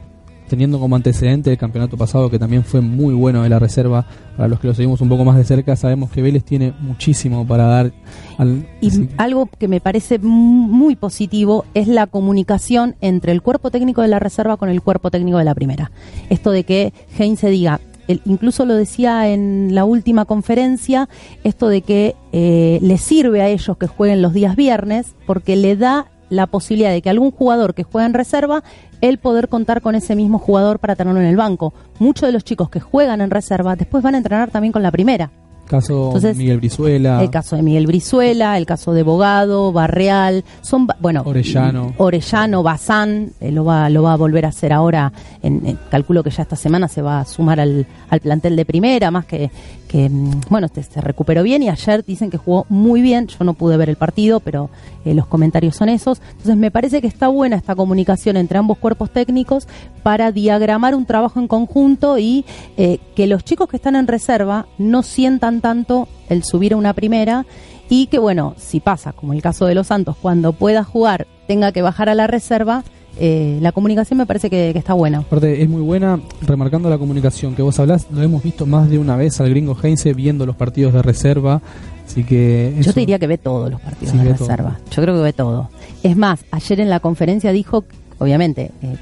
teniendo como antecedente el campeonato pasado que también fue muy bueno de la reserva. Para los que lo seguimos un poco más de cerca, sabemos que Vélez tiene muchísimo para dar al Y algo que me parece mu- muy positivo es la comunicación entre el cuerpo técnico de la reserva con el cuerpo técnico de la primera. Esto de que Heinz se diga, él incluso lo decía en la última conferencia, esto de que eh, le sirve a ellos que jueguen los días viernes porque le da la posibilidad de que algún jugador que juega en reserva, él poder contar con ese mismo jugador para tenerlo en el banco. Muchos de los chicos que juegan en reserva después van a entrenar también con la primera. Caso Entonces, Miguel Brizuela, El caso de Miguel Brizuela, el caso de Bogado, Barreal, son, bueno, Orellano. Orellano, Bazán, eh, lo va, lo va a volver a hacer ahora, en, en- calculo que ya esta semana se va a sumar al, al plantel de primera, más que, que mm, bueno, este, se recuperó bien y ayer dicen que jugó muy bien, yo no pude ver el partido, pero eh, los comentarios son esos, entonces me parece que está buena esta comunicación entre ambos cuerpos técnicos para diagramar un trabajo en conjunto y eh, que los chicos que están en reserva no sientan tanto el subir a una primera y que bueno, si pasa, como el caso de los Santos, cuando pueda jugar tenga que bajar a la reserva, eh, la comunicación me parece que, que está buena. Aparte, es muy buena, remarcando la comunicación que vos hablás, lo hemos visto más de una vez al gringo Heinze viendo los partidos de reserva, así que... Yo te diría que ve todos los partidos Sí, de todo. reserva. Yo creo que ve todo. Es más, ayer en la conferencia dijo, obviamente, eh,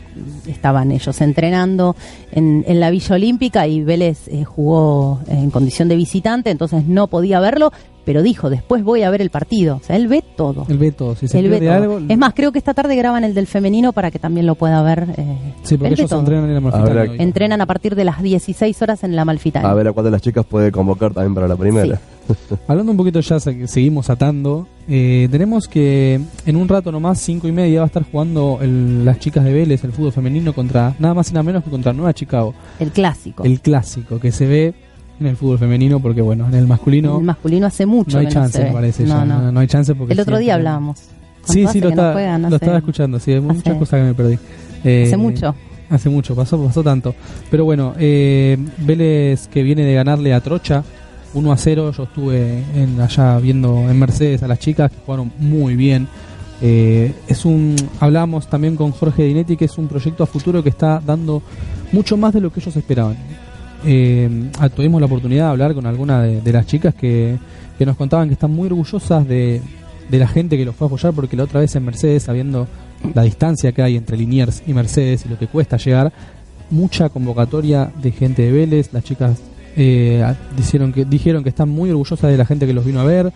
estaban ellos entrenando en, en la Villa Olímpica y Vélez eh, jugó en condición de visitante, entonces no podía verlo, pero dijo, después voy a ver el partido. O sea, él ve todo. Él ve todo, si se Él ve todo. algo... Es más, creo que esta tarde graban el del femenino para que también lo pueda ver. eh, Sí, porque ellos todo. entrenan en Habrá- hoy. Entrenan a partir de las 16 horas en la Malfitani. A ver a cuál de las chicas puede convocar también para la primera. Hablando un poquito ya, se- seguimos atando. Eh, tenemos que en un rato nomás, cinco y media, va a estar jugando el- las chicas de Vélez, el fútbol femenino, contra nada más y nada menos que contra Nueva Chicago. El clásico. El clásico que se ve en el fútbol femenino, porque bueno, en el masculino el masculino hace mucho no hay chance, me parece. No, ya, no. no, no hay chance porque El otro día hablábamos. Sí, ¿Cuánto sí, lo, juegan? lo Hace- estaba escuchando. Sí, hay muchas hace- cosas que me perdí. Eh, Hace mucho. Hace mucho, pasó, pasó tanto. Pero bueno, eh, Vélez que viene de ganarle a Trocha 1 a 0. Yo estuve en, allá viendo en Mercedes a las chicas que jugaron muy bien. Eh, es un Hablábamos también con Jorge Dinetti que es un proyecto a futuro que está dando mucho más de lo que ellos esperaban. Eh, ah, tuvimos la oportunidad de hablar con alguna de, las chicas que, que nos contaban que están muy orgullosas de, de la gente que los fue a apoyar porque la otra vez en Mercedes, sabiendo la distancia que hay entre Liniers y Mercedes y lo que cuesta llegar, mucha convocatoria de gente de Vélez, las chicas eh, dijeron, que, dijeron que están muy orgullosas de la gente que los vino a ver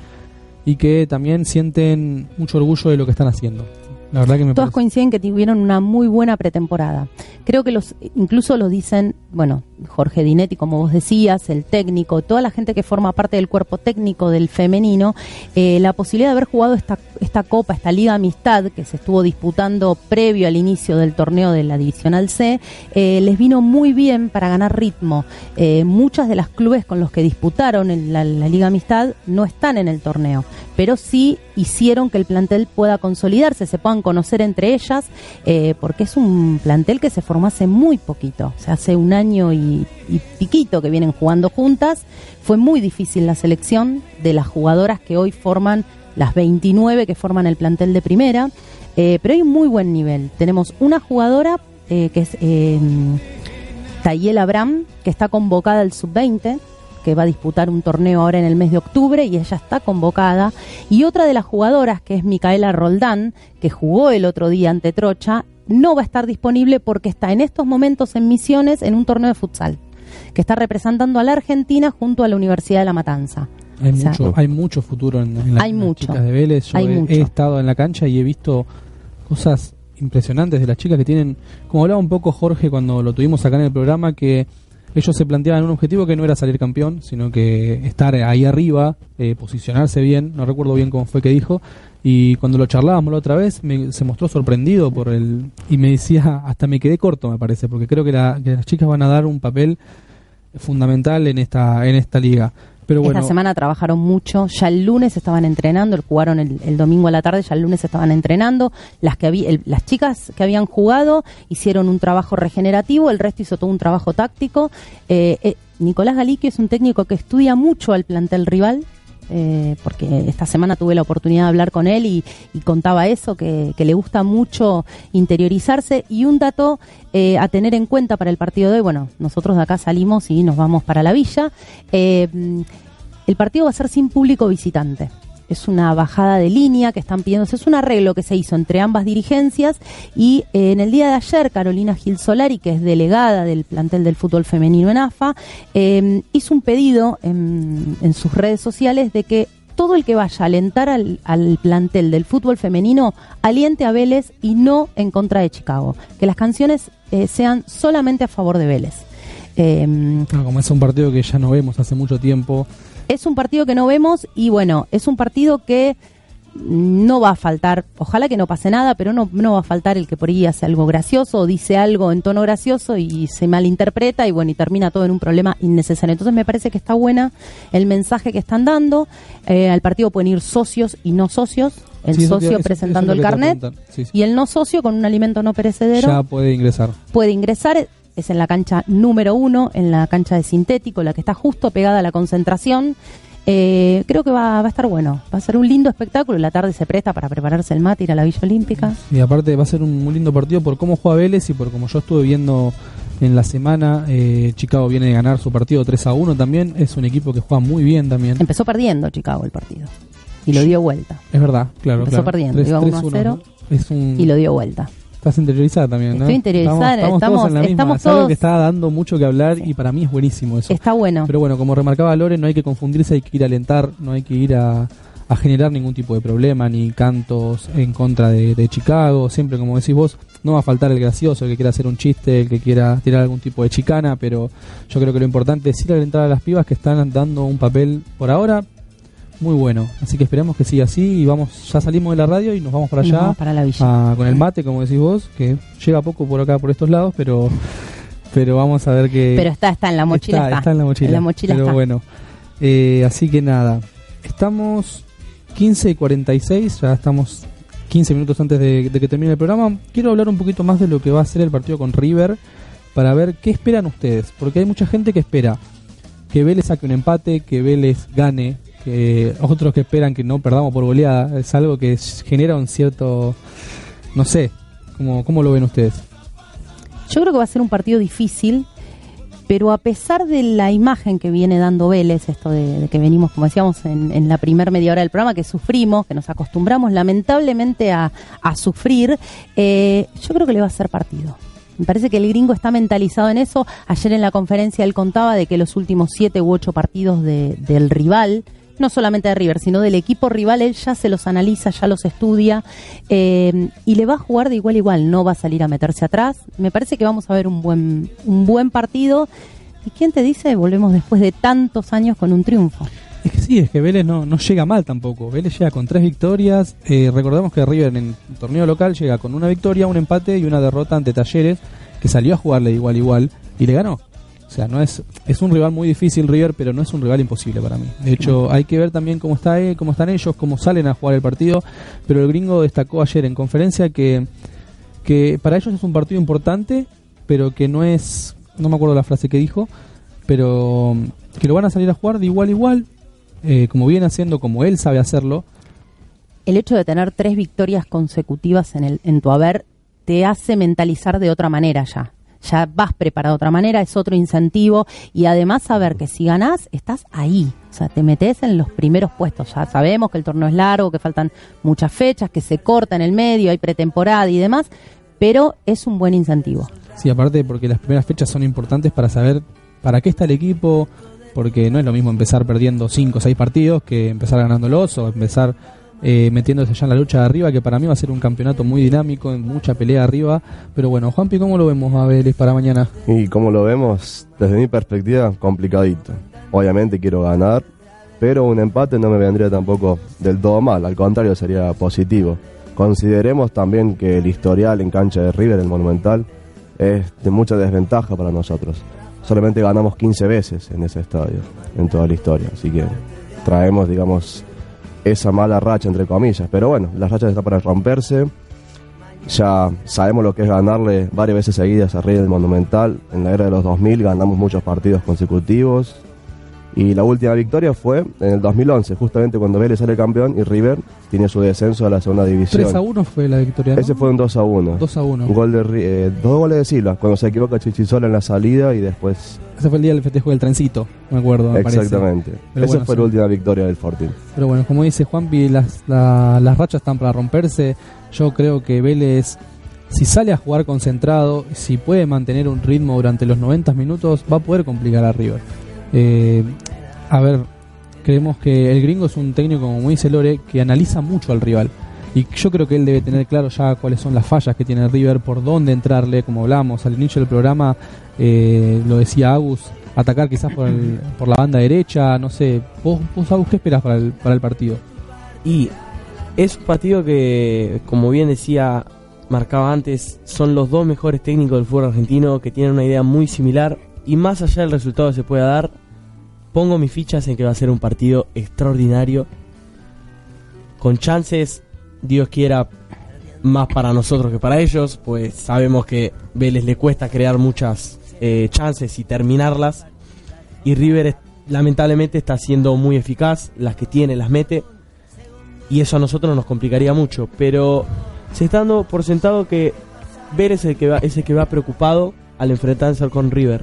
y que también sienten mucho orgullo de lo que están haciendo. La verdad que me Todas parece- coinciden que tuvieron una muy buena pretemporada. Creo que los, incluso lo dicen, bueno, Jorge Dinetti, como vos decías, el técnico, toda la gente que forma parte del cuerpo técnico del femenino, eh, la posibilidad de haber jugado esta, esta copa, esta Liga Amistad que se estuvo disputando previo al inicio del torneo de la Divisional C, eh, les vino muy bien para ganar ritmo. Eh, muchas de las clubes con los que disputaron en la, Liga Amistad no están en el torneo, pero sí hicieron que el plantel pueda consolidarse, se puedan conocer entre ellas, porque es un plantel que se formó hace muy poquito, o sea, hace un año y, y piquito que vienen jugando juntas. Fue muy difícil la selección de las jugadoras que hoy forman las 29 que forman el plantel de primera, eh, pero hay un muy buen nivel. Tenemos una jugadora eh, que es eh, Tayel Abram, que está convocada al sub-20, que va a disputar un torneo ahora en el mes de octubre y ella está convocada. Y otra de las jugadoras, que es Micaela Roldán, que jugó el otro día ante Trocha, no va a estar disponible porque está en estos momentos en misiones en un torneo de futsal, que está representando a la Argentina junto a la Universidad de La Matanza. Hay, O sea, mucho, hay mucho futuro en, en la- Hay en las mucho. chicas de Vélez. Yo Hay he, mucho. he estado en la cancha y he visto cosas impresionantes de las chicas que tienen, como hablaba un poco Jorge cuando lo tuvimos acá en el programa, que ellos se planteaban un objetivo que no era salir campeón, sino que estar ahí arriba, eh, posicionarse bien, no recuerdo bien cómo fue que dijo, y cuando lo charlábamos la otra vez me- se mostró sorprendido por el... y me decía, hasta me quedé corto me parece, porque creo que, la- que las chicas van a dar un papel fundamental en esta, en esta liga. Pero bueno, Esta semana trabajaron mucho, ya el lunes estaban entrenando, jugaron el, el domingo a la tarde, ya el lunes estaban entrenando. Las que habí- el- las chicas que habían jugado hicieron un trabajo regenerativo, el resto hizo todo un trabajo táctico. Eh, eh, Nicolás Galiquio es un técnico que estudia mucho al plantel rival. Eh, porque esta semana tuve la oportunidad de hablar con él y, contaba eso, que, que le gusta mucho interiorizarse. Y un dato eh, a tener en cuenta para el partido de hoy, bueno, nosotros de acá salimos y nos vamos para la villa. Eh, el partido va a ser sin público visitante. Es una bajada de línea que están pidiendo, es un arreglo que se hizo entre ambas dirigencias y eh, en el día de ayer Carolina Gil Solari, que es delegada del plantel del fútbol femenino en AFA, eh, hizo un pedido en, en sus redes sociales de que todo el que vaya a alentar al, al plantel del fútbol femenino aliente a Vélez y no en contra de Chicago. Que las canciones eh, sean solamente a favor de Vélez. Eh, como es un partido que ya no vemos hace mucho tiempo, es un partido que no vemos y bueno, es un partido que no va a faltar, ojalá que no pase nada, pero no, no va a faltar el que por ahí hace algo gracioso o dice algo en tono gracioso y se malinterpreta y bueno, y termina todo en un problema innecesario. Entonces me parece que está buena el mensaje que están dando. Eh, al partido pueden ir socios y no socios. El Sí, eso te- socio eso- presentando eso el carnet preguntar. Sí, sí. y el no socio con un alimento no perecedero ya puede ingresar. puede ingresar. Es en la cancha número uno, en la cancha de sintético, la que está justo pegada a la concentración. Eh, creo que va, va a estar bueno, va a ser un lindo espectáculo. La tarde se presta para prepararse el mate, ir a la Villa Olímpica. Y aparte va a ser un muy lindo partido por cómo juega Vélez y por como yo estuve viendo en la semana. eh, Chicago viene de ganar su partido 3 a 1 también. Es un equipo que juega muy bien también. Empezó perdiendo Chicago el partido y lo dio vuelta. Es verdad, claro. Empezó claro. perdiendo, iba 1 a 3-1, 0 ¿no? Es un... y lo dio vuelta. Estás interiorizada también, ¿no? Estoy interiorizada, Estamos, estamos todos en la misma. estamos Es algo que está dando mucho que hablar y para mí es buenísimo eso. Está bueno. Pero bueno, como remarcaba Lore, no hay que confundirse, hay que ir a alentar, no hay que ir a, a generar ningún tipo de problema, ni cantos en contra de, de Chicago. Siempre, como decís vos, no va a faltar el gracioso, el que quiera hacer un chiste, el que quiera tirar algún tipo de chicana, pero yo creo que lo importante es ir a alentar a las pibas que están dando un papel por ahora muy bueno. Así que esperamos que siga así y vamos, ya salimos de la radio y nos vamos para Y allá vamos para la villa. a- con el mate, como decís vos, que llega poco por acá, por estos lados, pero pero vamos a ver que... Pero está, está en la mochila. Está, está en la mochila. En la mochila pero está. bueno, eh, así que nada, estamos 15 y 46, ya estamos 15 minutos antes de, de que termine el programa. Quiero hablar un poquito más de lo que va a ser el partido con River para ver qué esperan ustedes, porque hay mucha gente que espera que Vélez saque un empate, que Vélez gane, que otros que esperan que no perdamos por goleada. Es algo que genera un cierto, no sé, ¿cómo, cómo lo ven ustedes? Yo creo que va a ser un partido difícil, pero a pesar de la imagen que viene dando Vélez, esto de, que venimos, como decíamos en, en la primera media hora del programa, que sufrimos, que nos acostumbramos lamentablemente a, sufrir, eh, yo creo que le va a ser partido. Me parece que el gringo está mentalizado en eso. Ayer en la conferencia él contaba de que los últimos siete u ocho partidos de- del rival, no solamente de River, sino del equipo rival, él ya se los analiza, ya los estudia eh, y le va a jugar de igual a igual, no va a salir a meterse atrás. Me parece que vamos a ver un buen, un buen partido. ¿Y quién te dice? Volvemos después de tantos años con un triunfo. Es que sí, es que Vélez no, no llega mal tampoco. Vélez llega con tres victorias. Eh, recordemos que River en el torneo local llega con una victoria, un empate y una derrota ante Talleres, que salió a jugarle igual igual y le ganó. O sea, no es, es un rival muy difícil River, pero no es un rival imposible para mí. De hecho, hay que ver también cómo está él, cómo están ellos, cómo salen a jugar el partido. Pero el gringo destacó ayer en conferencia que, que para ellos es un partido importante, pero que no es, no me acuerdo la frase que dijo, pero mm, que lo van a salir a jugar de igual a igual, eh, como viene haciendo, como él sabe hacerlo. El hecho de tener tres victorias consecutivas en, el, en tu haber te hace mentalizar de otra manera ya. Ya vas preparado de otra manera, es otro incentivo y además saber que si ganás estás ahí, o sea, te metes en los primeros puestos. Ya sabemos que el torneo es largo, que faltan muchas fechas, que se corta en el medio, hay pretemporada y demás, pero es un buen incentivo. Sí, aparte porque las primeras fechas son importantes para saber para qué está el equipo, porque no es lo mismo empezar perdiendo 5 o 6 partidos que empezar ganándolos o empezar eh, metiéndose ya en la lucha de arriba, que para mí va a ser un campeonato muy dinámico, en mucha pelea arriba. Pero bueno, Juanpi, ¿cómo lo vemos a Vélez para mañana? Y como lo vemos, desde mi perspectiva, complicadito. Obviamente quiero ganar, pero un empate no me vendría tampoco del todo mal, al contrario sería positivo. Consideremos también que el historial en cancha de River, el Monumental, es de mucha desventaja para nosotros. Solamente ganamos 15 veces en ese estadio, en toda la historia, así que traemos, digamos, esa mala racha, entre comillas. Pero bueno, la racha está para romperse. Ya sabemos lo que es ganarle varias veces seguidas a River Monumental. En la era de los 2000 ganamos muchos partidos consecutivos. Y la última victoria fue en el 2011, justamente cuando Vélez sale campeón y River tiene su descenso a la segunda división. 3 a 1 fue la victoria. ¿no? Ese fue un 2 a 1. 2 a 1. Un gol de, Ri- eh, dos goles de Silva, cuando se equivoca Chichizola en la salida y después... Ese fue el día del festejo del trencito, me acuerdo. Exactamente. Esa bueno, fue sí. la última victoria del Fortín. Pero bueno, como dice Juanpi, las, la- las rachas están para romperse. Yo creo que Vélez, si sale a jugar concentrado, si puede mantener un ritmo durante los 90 minutos, va a poder complicar a River. Eh, a ver, creemos que el gringo es un técnico, como dice Lore, que analiza mucho al rival. Y yo creo que él debe tener claro ya cuáles son las fallas que tiene River, por dónde entrarle, como hablamos al inicio del programa, eh, lo decía Agus, atacar quizás por, el- por la banda derecha, no sé. ¿Vos, vos Agus, qué esperas para el, para el partido? Y es un partido que, como bien decía, marcaba antes, son los dos mejores técnicos del fútbol argentino que tienen una idea muy similar y más allá del resultado que se pueda dar, pongo mis fichas en que va a ser un partido extraordinario con chances, Dios quiera, más para nosotros que para ellos, pues sabemos que Vélez le cuesta crear muchas eh, chances y terminarlas. Y River lamentablemente está siendo muy eficaz, las que tiene las mete. Y eso a nosotros nos complicaría mucho. Pero se está dando por sentado que Ver es el que va, es el que va preocupado al enfrentarse con River.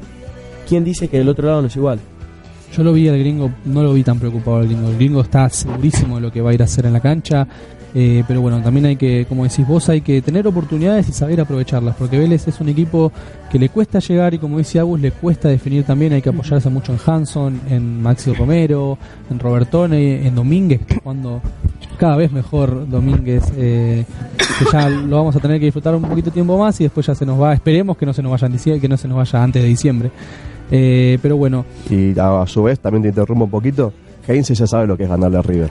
¿Quién dice que del otro lado no es igual? Yo lo vi al gringo, no lo vi tan preocupado al gringo. El gringo está segurísimo de lo que va a ir a hacer en la cancha. eh, pero bueno, también hay que, como decís vos, hay que tener oportunidades y saber aprovecharlas. Porque Vélez es un equipo que le cuesta llegar y como dice Agus, le cuesta definir también. Hay que apoyarse mucho en Hanson, en Maxi Romero, en Robertone, en Domínguez, jugando cada vez mejor Domínguez. eh, que ya lo vamos a tener que disfrutar un poquito tiempo más y después ya se nos va. Esperemos que no se nos vaya en diciembre, que no se nos vaya antes de diciembre. Eh, pero bueno, Y a, a su vez, también te interrumpo un poquito, Heinze ya sabe lo que es ganarle a River.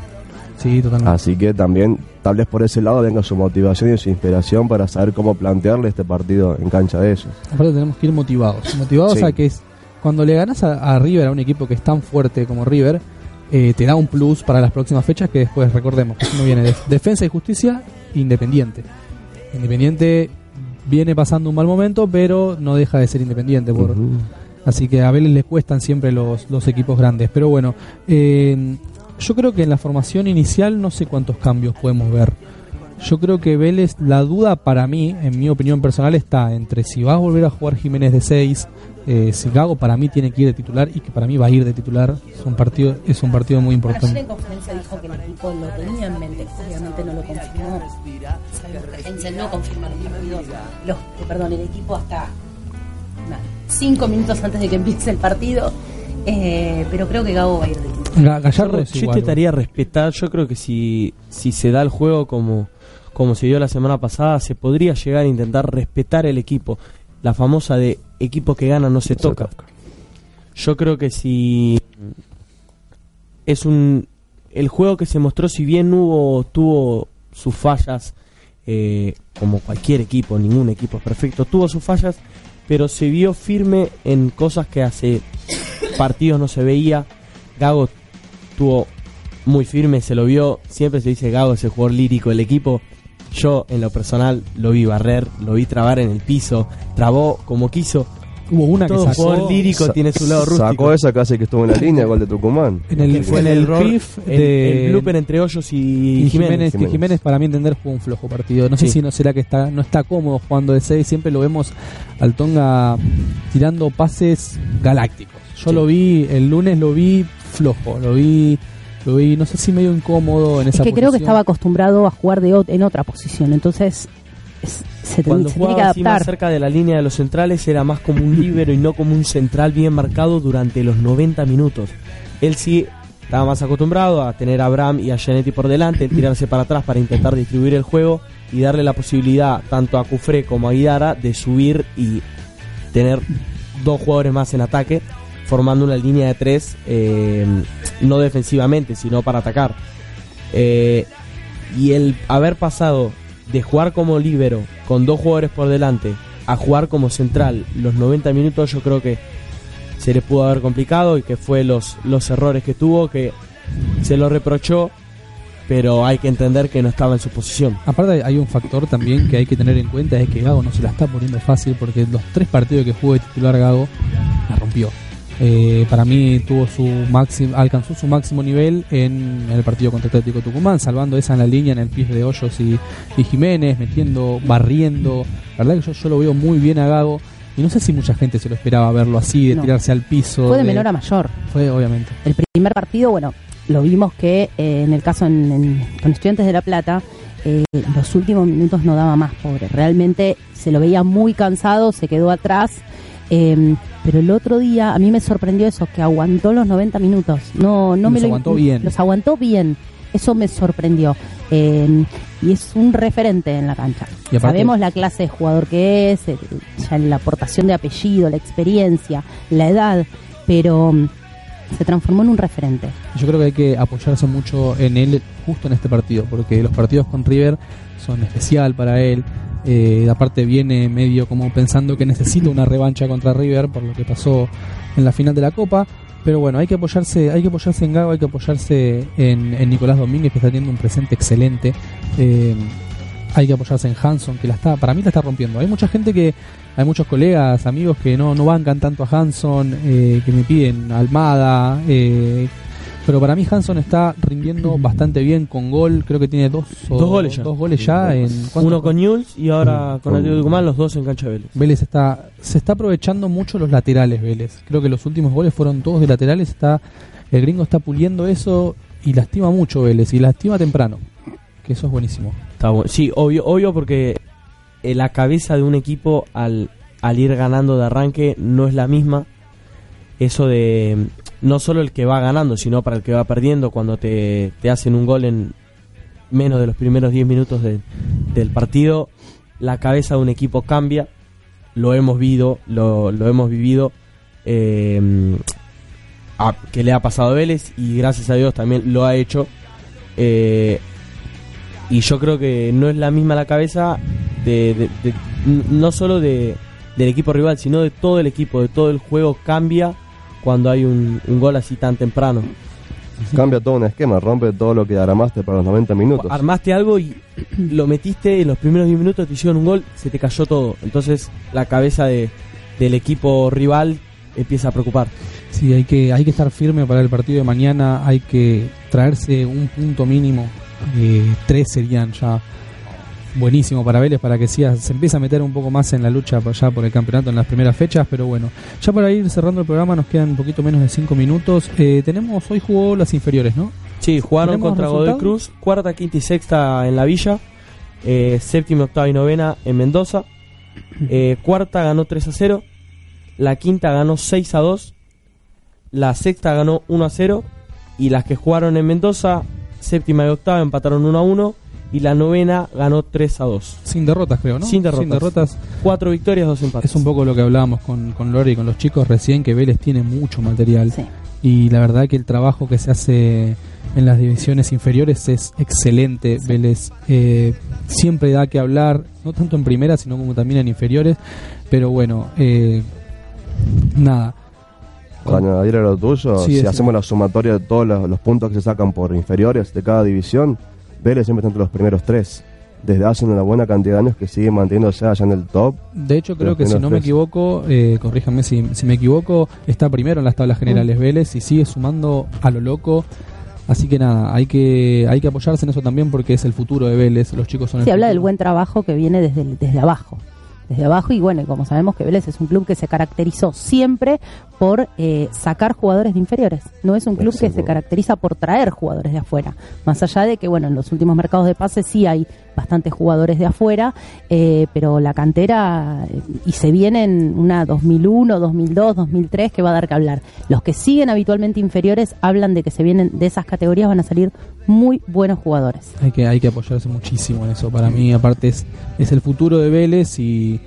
Sí, totalmente. Así que también, tal vez por ese lado venga su motivación y su inspiración para saber cómo plantearle este partido en cancha de ellos. Aparte tenemos que ir motivados. Motivados Sí. a que es, cuando le ganas a, a River, a un equipo que es tan fuerte como River, eh, te da un plus para las próximas fechas que después recordemos que no viene de Defensa y Justicia, Independiente. Independiente viene pasando un mal momento, pero no deja de ser Independiente. Por, Así que a Vélez le cuestan siempre los, los equipos grandes. Pero bueno, eh, yo creo que en la formación inicial no sé cuántos cambios podemos ver. Yo creo que Vélez, la duda para mí, en mi opinión personal, está entre si va a volver a jugar Jiménez de 6, eh, si Gago para mí tiene que ir de titular y que para mí va a ir de titular. Es un partido, es un partido muy Ayer importante. en conferencia dijo que el equipo lo tenía en mente, obviamente no lo confirmó. No los partidos, los, perdón, el equipo hasta nada, cinco minutos antes de que empiece el partido, eh, pero creo que Gago va a ir de Gallardo yo, es yo igual. intentaría respetar, yo creo que si, si se da el juego como, como se dio la semana pasada, se podría llegar a intentar respetar el equipo. La famosa de equipo que gana no se toca. Yo creo que si es un el juego que se mostró, si bien hubo tuvo sus fallas, eh, como cualquier equipo, ningún equipo es perfecto, tuvo sus fallas, pero se vio firme en cosas que hace partidos no se veía. Gago estuvo muy firme, se lo vio, siempre se dice Gago es el jugador lírico del equipo. Yo en lo personal lo vi barrer, lo vi trabar en el piso, trabó como quiso. Hubo una que Todo sacó- jugador lírico Sa- tiene su lado rústico. Sacó esa casi que estuvo en la línea, igual de Tucumán. En el, que fue en el riff el- de el blooper entre Hoyos y, y Jiménez, Jiménez. que Jiménez para mí entender jugó un flojo partido. No sé si no será que está no está cómodo jugando de 6, siempre lo vemos al Tonga tirando pases galácticos. Yo Sí. lo vi el lunes lo vi flojo, lo vi lo vi no sé si medio incómodo en Es esa que creo que estaba acostumbrado a jugar de en otra posición, entonces es- se, Cuando se tiene que jugaba así más cerca de la línea de los centrales era más como un líbero y no como un central bien marcado durante los 90 minutos. Él sí estaba más acostumbrado a tener a Abraham y a Janetti por delante, tirarse para atrás para intentar distribuir el juego y darle la posibilidad tanto a Cufré como a Guidara de subir y tener dos jugadores más en ataque, formando una línea de tres, eh, no defensivamente, sino para atacar. Eh, y el haber pasado de jugar como líbero con dos jugadores por delante a jugar como central los 90 minutos, yo creo que se le pudo haber complicado y que fue los, los errores que tuvo, que se lo reprochó, pero hay que entender que no estaba en su posición. Aparte hay un factor también que hay que tener en cuenta es que Gago no se la está poniendo fácil porque los tres partidos que jugó de titular Gago la rompió. Eh, para mí tuvo su máximo, alcanzó su máximo nivel en el partido contra Atlético Tucumán, salvando esa en la línea en el pis de Hoyos y, y Jiménez, metiendo, barriendo. La verdad que yo, yo lo veo muy bien a Gago y no sé si mucha gente se lo esperaba verlo así, de No. tirarse al piso. Fue de menor a mayor. Fue, obviamente. El primer partido, bueno, lo vimos que eh, en el caso en, en- con Estudiantes de La Plata, eh, los últimos minutos no daba más, pobre. Realmente se lo veía muy cansado, se quedó atrás. eh, pero el otro día a mí me sorprendió eso, que aguantó los 90 minutos. No, no Los me lo aguantó bien. Los aguantó bien. Eso me sorprendió. Eh, y es un referente en la cancha. Y Sabemos la clase de jugador que es, el- ya la aportación de apellido, la experiencia, la edad, pero mm, se transformó en un referente. Yo creo que hay que apoyarse mucho en él justo en este partido, porque los partidos con River son especial para él. Eh, aparte viene medio como pensando que necesita una revancha contra River por lo que pasó en la final de la Copa. Pero bueno, hay que apoyarse, hay que apoyarse en Gago, hay que apoyarse en, en Nicolás Domínguez que está teniendo un presente excelente. Eh, hay que apoyarse en Hanson, que la está, para mí la está rompiendo. Hay mucha gente que, hay muchos colegas, amigos que no, no bancan tanto a Hanson, eh, que me piden Almada, eh, pero para mí Hanson está rindiendo bastante bien con gol, creo que tiene dos, o- Dos goles ya. dos goles ya en. Uno con Newell's y ahora con Atlético Tucumán, los dos en cancha de Vélez. Vélez está se está aprovechando mucho los laterales Vélez. Creo que los últimos goles fueron todos de laterales, está el gringo está puliendo eso y lastima mucho Vélez y lastima temprano, que eso es buenísimo. Está bueno. Sí, obvio, obvio porque eh, la cabeza de un equipo al, al ir ganando de arranque no es la misma. Eso de no solo el que va ganando, sino para el que va perdiendo cuando te, te hacen un gol en menos de los primeros 10 minutos de- del partido, la cabeza de un equipo cambia. Lo hemos vivido, lo, lo hemos vivido. eh, a- que le ha pasado a Vélez y gracias a Dios también lo ha hecho. Eh, y yo creo que no es la misma la cabeza de, de- no solo de, del equipo rival, sino de todo el equipo, de todo el juego cambia cuando hay un, un gol así tan temprano. Cambia todo un esquema, rompe todo lo que armaste para los 90 minutos. Armaste algo y lo metiste en los primeros 10 minutos, te hicieron un gol, se te cayó todo. Entonces la cabeza de, del equipo rival empieza a preocupar. Sí, hay que hay que estar firme para el partido de mañana, hay que traerse un punto mínimo, eh, tres serían ya buenísimo para Vélez para que siga- se empiece a meter un poco más en la lucha ya por el campeonato en las primeras fechas, pero bueno, ya para ir cerrando el programa nos quedan un poquito menos de cinco minutos. Eh, tenemos hoy jugó las inferiores, ¿no? Sí, jugaron ¿Tenemos contra Godoy? Cruz, cuarta, quinta y sexta en la Villa, eh, séptima, octava y novena en Mendoza, eh, cuarta ganó 3 a 0, la quinta ganó 6 a 2, la sexta ganó 1 a 0 y las que jugaron en Mendoza, séptima y octava empataron 1 a 1 y la novena ganó 3 a 2. Sin derrotas, creo, ¿no? Sin derrotas. Sin derrotas. Cuatro victorias, dos empates. Es un poco lo que hablábamos con, con Lori y con los chicos recién, que Vélez tiene mucho material. Y la verdad que el trabajo que se hace en las divisiones inferiores es excelente. Vélez eh, siempre da que hablar, no tanto en primera, sino como también en inferiores. Pero bueno, eh, nada. Para añadir a lo tuyo, Sí, si hacemos la sumatoria de todos los, los puntos que se sacan por inferiores de cada división, Vélez siempre está entre los primeros tres. Desde hace una buena cantidad de años que sigue manteniéndose allá en el top. De hecho, creo que si no me equivoco, eh, corríjame si, si me equivoco, está primero en las tablas generales Vélez y sigue sumando a lo loco. Así que nada, hay que hay que apoyarse en eso también porque es el futuro de Vélez. Los chicos son el Se habla del buen trabajo que viene desde, desde abajo. Desde abajo, y bueno, y como sabemos que Vélez es un club que se caracterizó siempre por eh, sacar jugadores de inferiores. No es un club que se caracteriza por traer jugadores de afuera. Más allá de que, bueno, en los últimos mercados de pases sí hay bastantes jugadores de afuera, eh, pero la cantera, eh, y se vienen una 2001, 2002, 2003 que va a dar que hablar. Los que siguen habitualmente inferiores hablan de que se vienen de esas categorías, van a salir muy buenos jugadores. Hay que, hay que apoyarse muchísimo en eso. Para mí, aparte, es, es el futuro de Vélez y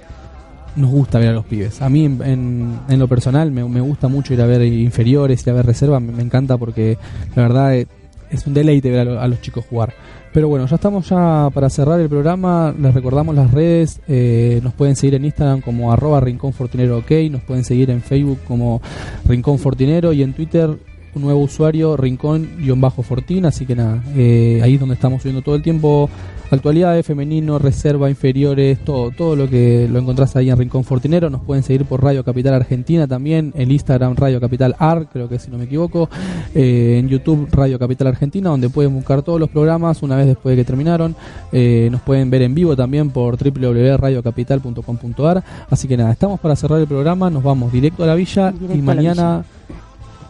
nos gusta ver a los pibes. A mí, en, en- lo personal, me, me gusta mucho ir a ver inferiores, ir a ver reservas. Me, encanta porque, la verdad, eh, es un deleite ver a los chicos jugar. Pero bueno, ya estamos ya para cerrar el programa. Les recordamos las redes. eh, nos pueden seguir en Instagram como arroba Rincón Fortinero OK. Nos pueden seguir en Facebook como Rincón Fortinero y en Twitter un nuevo usuario, Rincón-Fortin, así que nada, eh, ahí es donde estamos subiendo todo el tiempo actualidades, femenino, reserva, inferiores, todo, todo lo que lo encontrás ahí en Rincón Fortinero, nos pueden seguir por Radio Capital Argentina también, el Instagram Radio Capital AR, creo que si no me equivoco, eh, en YouTube Radio Capital Argentina, donde pueden buscar todos los programas una vez después de que terminaron, eh, nos pueden ver en vivo también por www.radiocapital.com.ar, así que nada, estamos para cerrar el programa, nos vamos directo a la villa Directo y mañana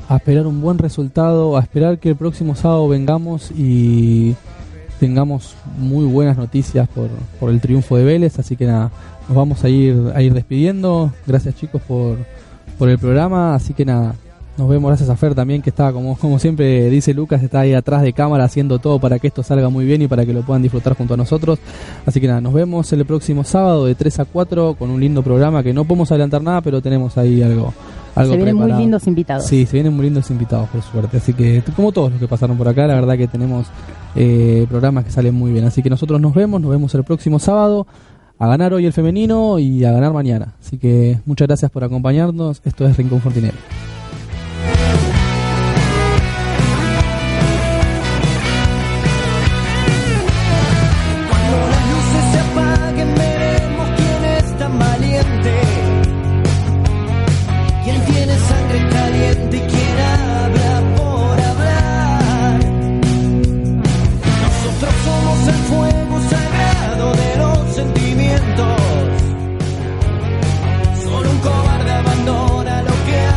a esperar un buen resultado, a esperar que el próximo sábado vengamos y tengamos muy buenas noticias por, por el triunfo de Vélez, así que nada, nos vamos a ir a ir despidiendo. Gracias chicos por, por el programa, así que nada, nos vemos gracias a Fer también que está como como siempre dice Lucas, está ahí atrás de cámara haciendo todo para que esto salga muy bien y para que lo puedan disfrutar junto a nosotros. Así que nada, nos vemos el próximo sábado de 3 a 4 con un lindo programa que no podemos adelantar nada, pero tenemos ahí algo algo se vienen muy lindos invitados. Sí, se vienen muy lindos invitados, por suerte. Así que, como todos los que pasaron por acá, la verdad que tenemos eh, programas que salen muy bien. Así que nosotros nos vemos, nos vemos el próximo sábado. A ganar hoy el femenino y a ganar mañana. Así que muchas gracias por acompañarnos. Esto es Rincón Fortinero.